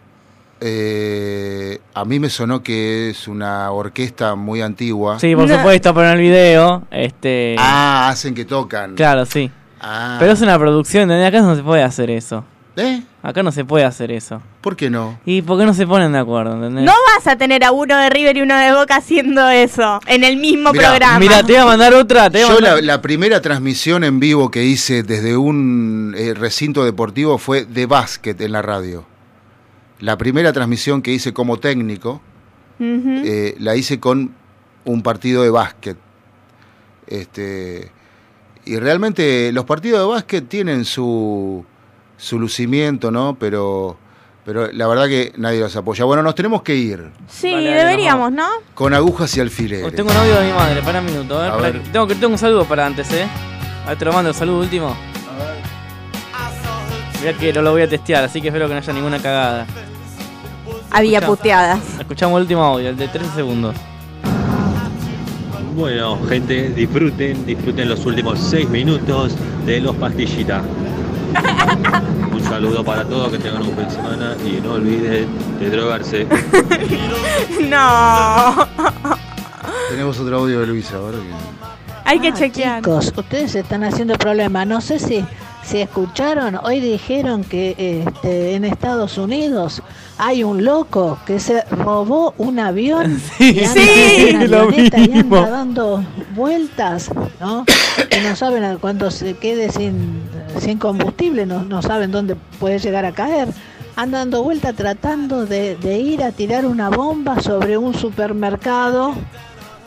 Eh, a mí me sonó que es una orquesta muy antigua. Sí, por No. supuesto, pero en el video. Este. Ah, hacen que tocan. Claro, sí. Ah. Pero es una producción, ¿entendés? Acá no se puede hacer eso. ¿Eh? Acá no se puede hacer eso. ¿Por qué no? ¿Y por qué no se ponen de acuerdo? ¿entendés? no vas a tener a uno de River y uno de Boca haciendo eso en el mismo Mirá, programa Mira, te voy a mandar otra. Te Yo mandar- la, la primera transmisión en vivo que hice desde un eh, recinto deportivo fue de básquet en la radio. La primera transmisión que hice como técnico eh, la hice con un partido de básquet. Este, y realmente los partidos de básquet tienen su, su lucimiento, ¿no? Pero, pero la verdad que nadie los apoya. Bueno, nos tenemos que ir sí deberíamos no con agujas y alfileres. Oh, tengo un audio de mi madre, para un minuto. A ver. Tengo, que, tengo un saludo para antes, ¿eh? A ver, te lo mando el saludo último. Mira que no lo voy a testear, así que espero que no haya ninguna cagada. había Escuchá. puteadas Escuchamos el último audio, el de 13 segundos. Bueno, gente, disfruten, disfruten los últimos seis minutos de los pastillitas. Un saludo para todos, que tengan un fin de semana y no olviden de drogarse. no Tenemos otro audio de Luisa, ahora que... hay que Ah, chequear Chicos, ustedes están haciendo problemas. No sé si, si escucharon, hoy dijeron que este, en Estados Unidos hay un loco que se robó un avión y anda Sí, en una lo avioneta y mismo. anda dando vueltas, ¿no? Que no saben a cuando se quede sin, sin combustible, no, no saben dónde puede llegar a caer. Anda dando vueltas tratando de, de ir a tirar una bomba sobre un supermercado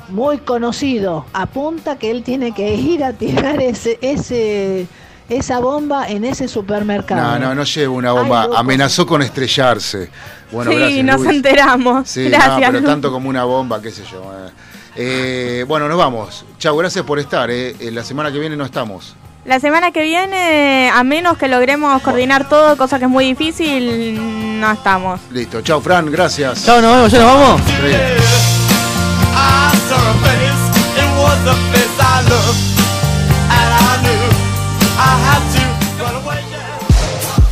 muy conocido. Apunta que él tiene que ir a tirar ese, ese, esa bomba en ese supermercado. No, no, no llevo una bomba. Ay. Amenazó con estrellarse. Bueno, sí gracias. nos Luis. enteramos Sí, gracias no, pero Luis. tanto como una bomba, qué sé yo. eh. Eh, bueno, nos vamos. Chau, gracias por estar. eh. Eh, La semana que viene no estamos. La semana que viene, a menos que logremos coordinar todo, cosa que es muy difícil, no estamos. Listo. Chau, Fran, gracias. Chao, nos vemos, ya nos vamos. Bien.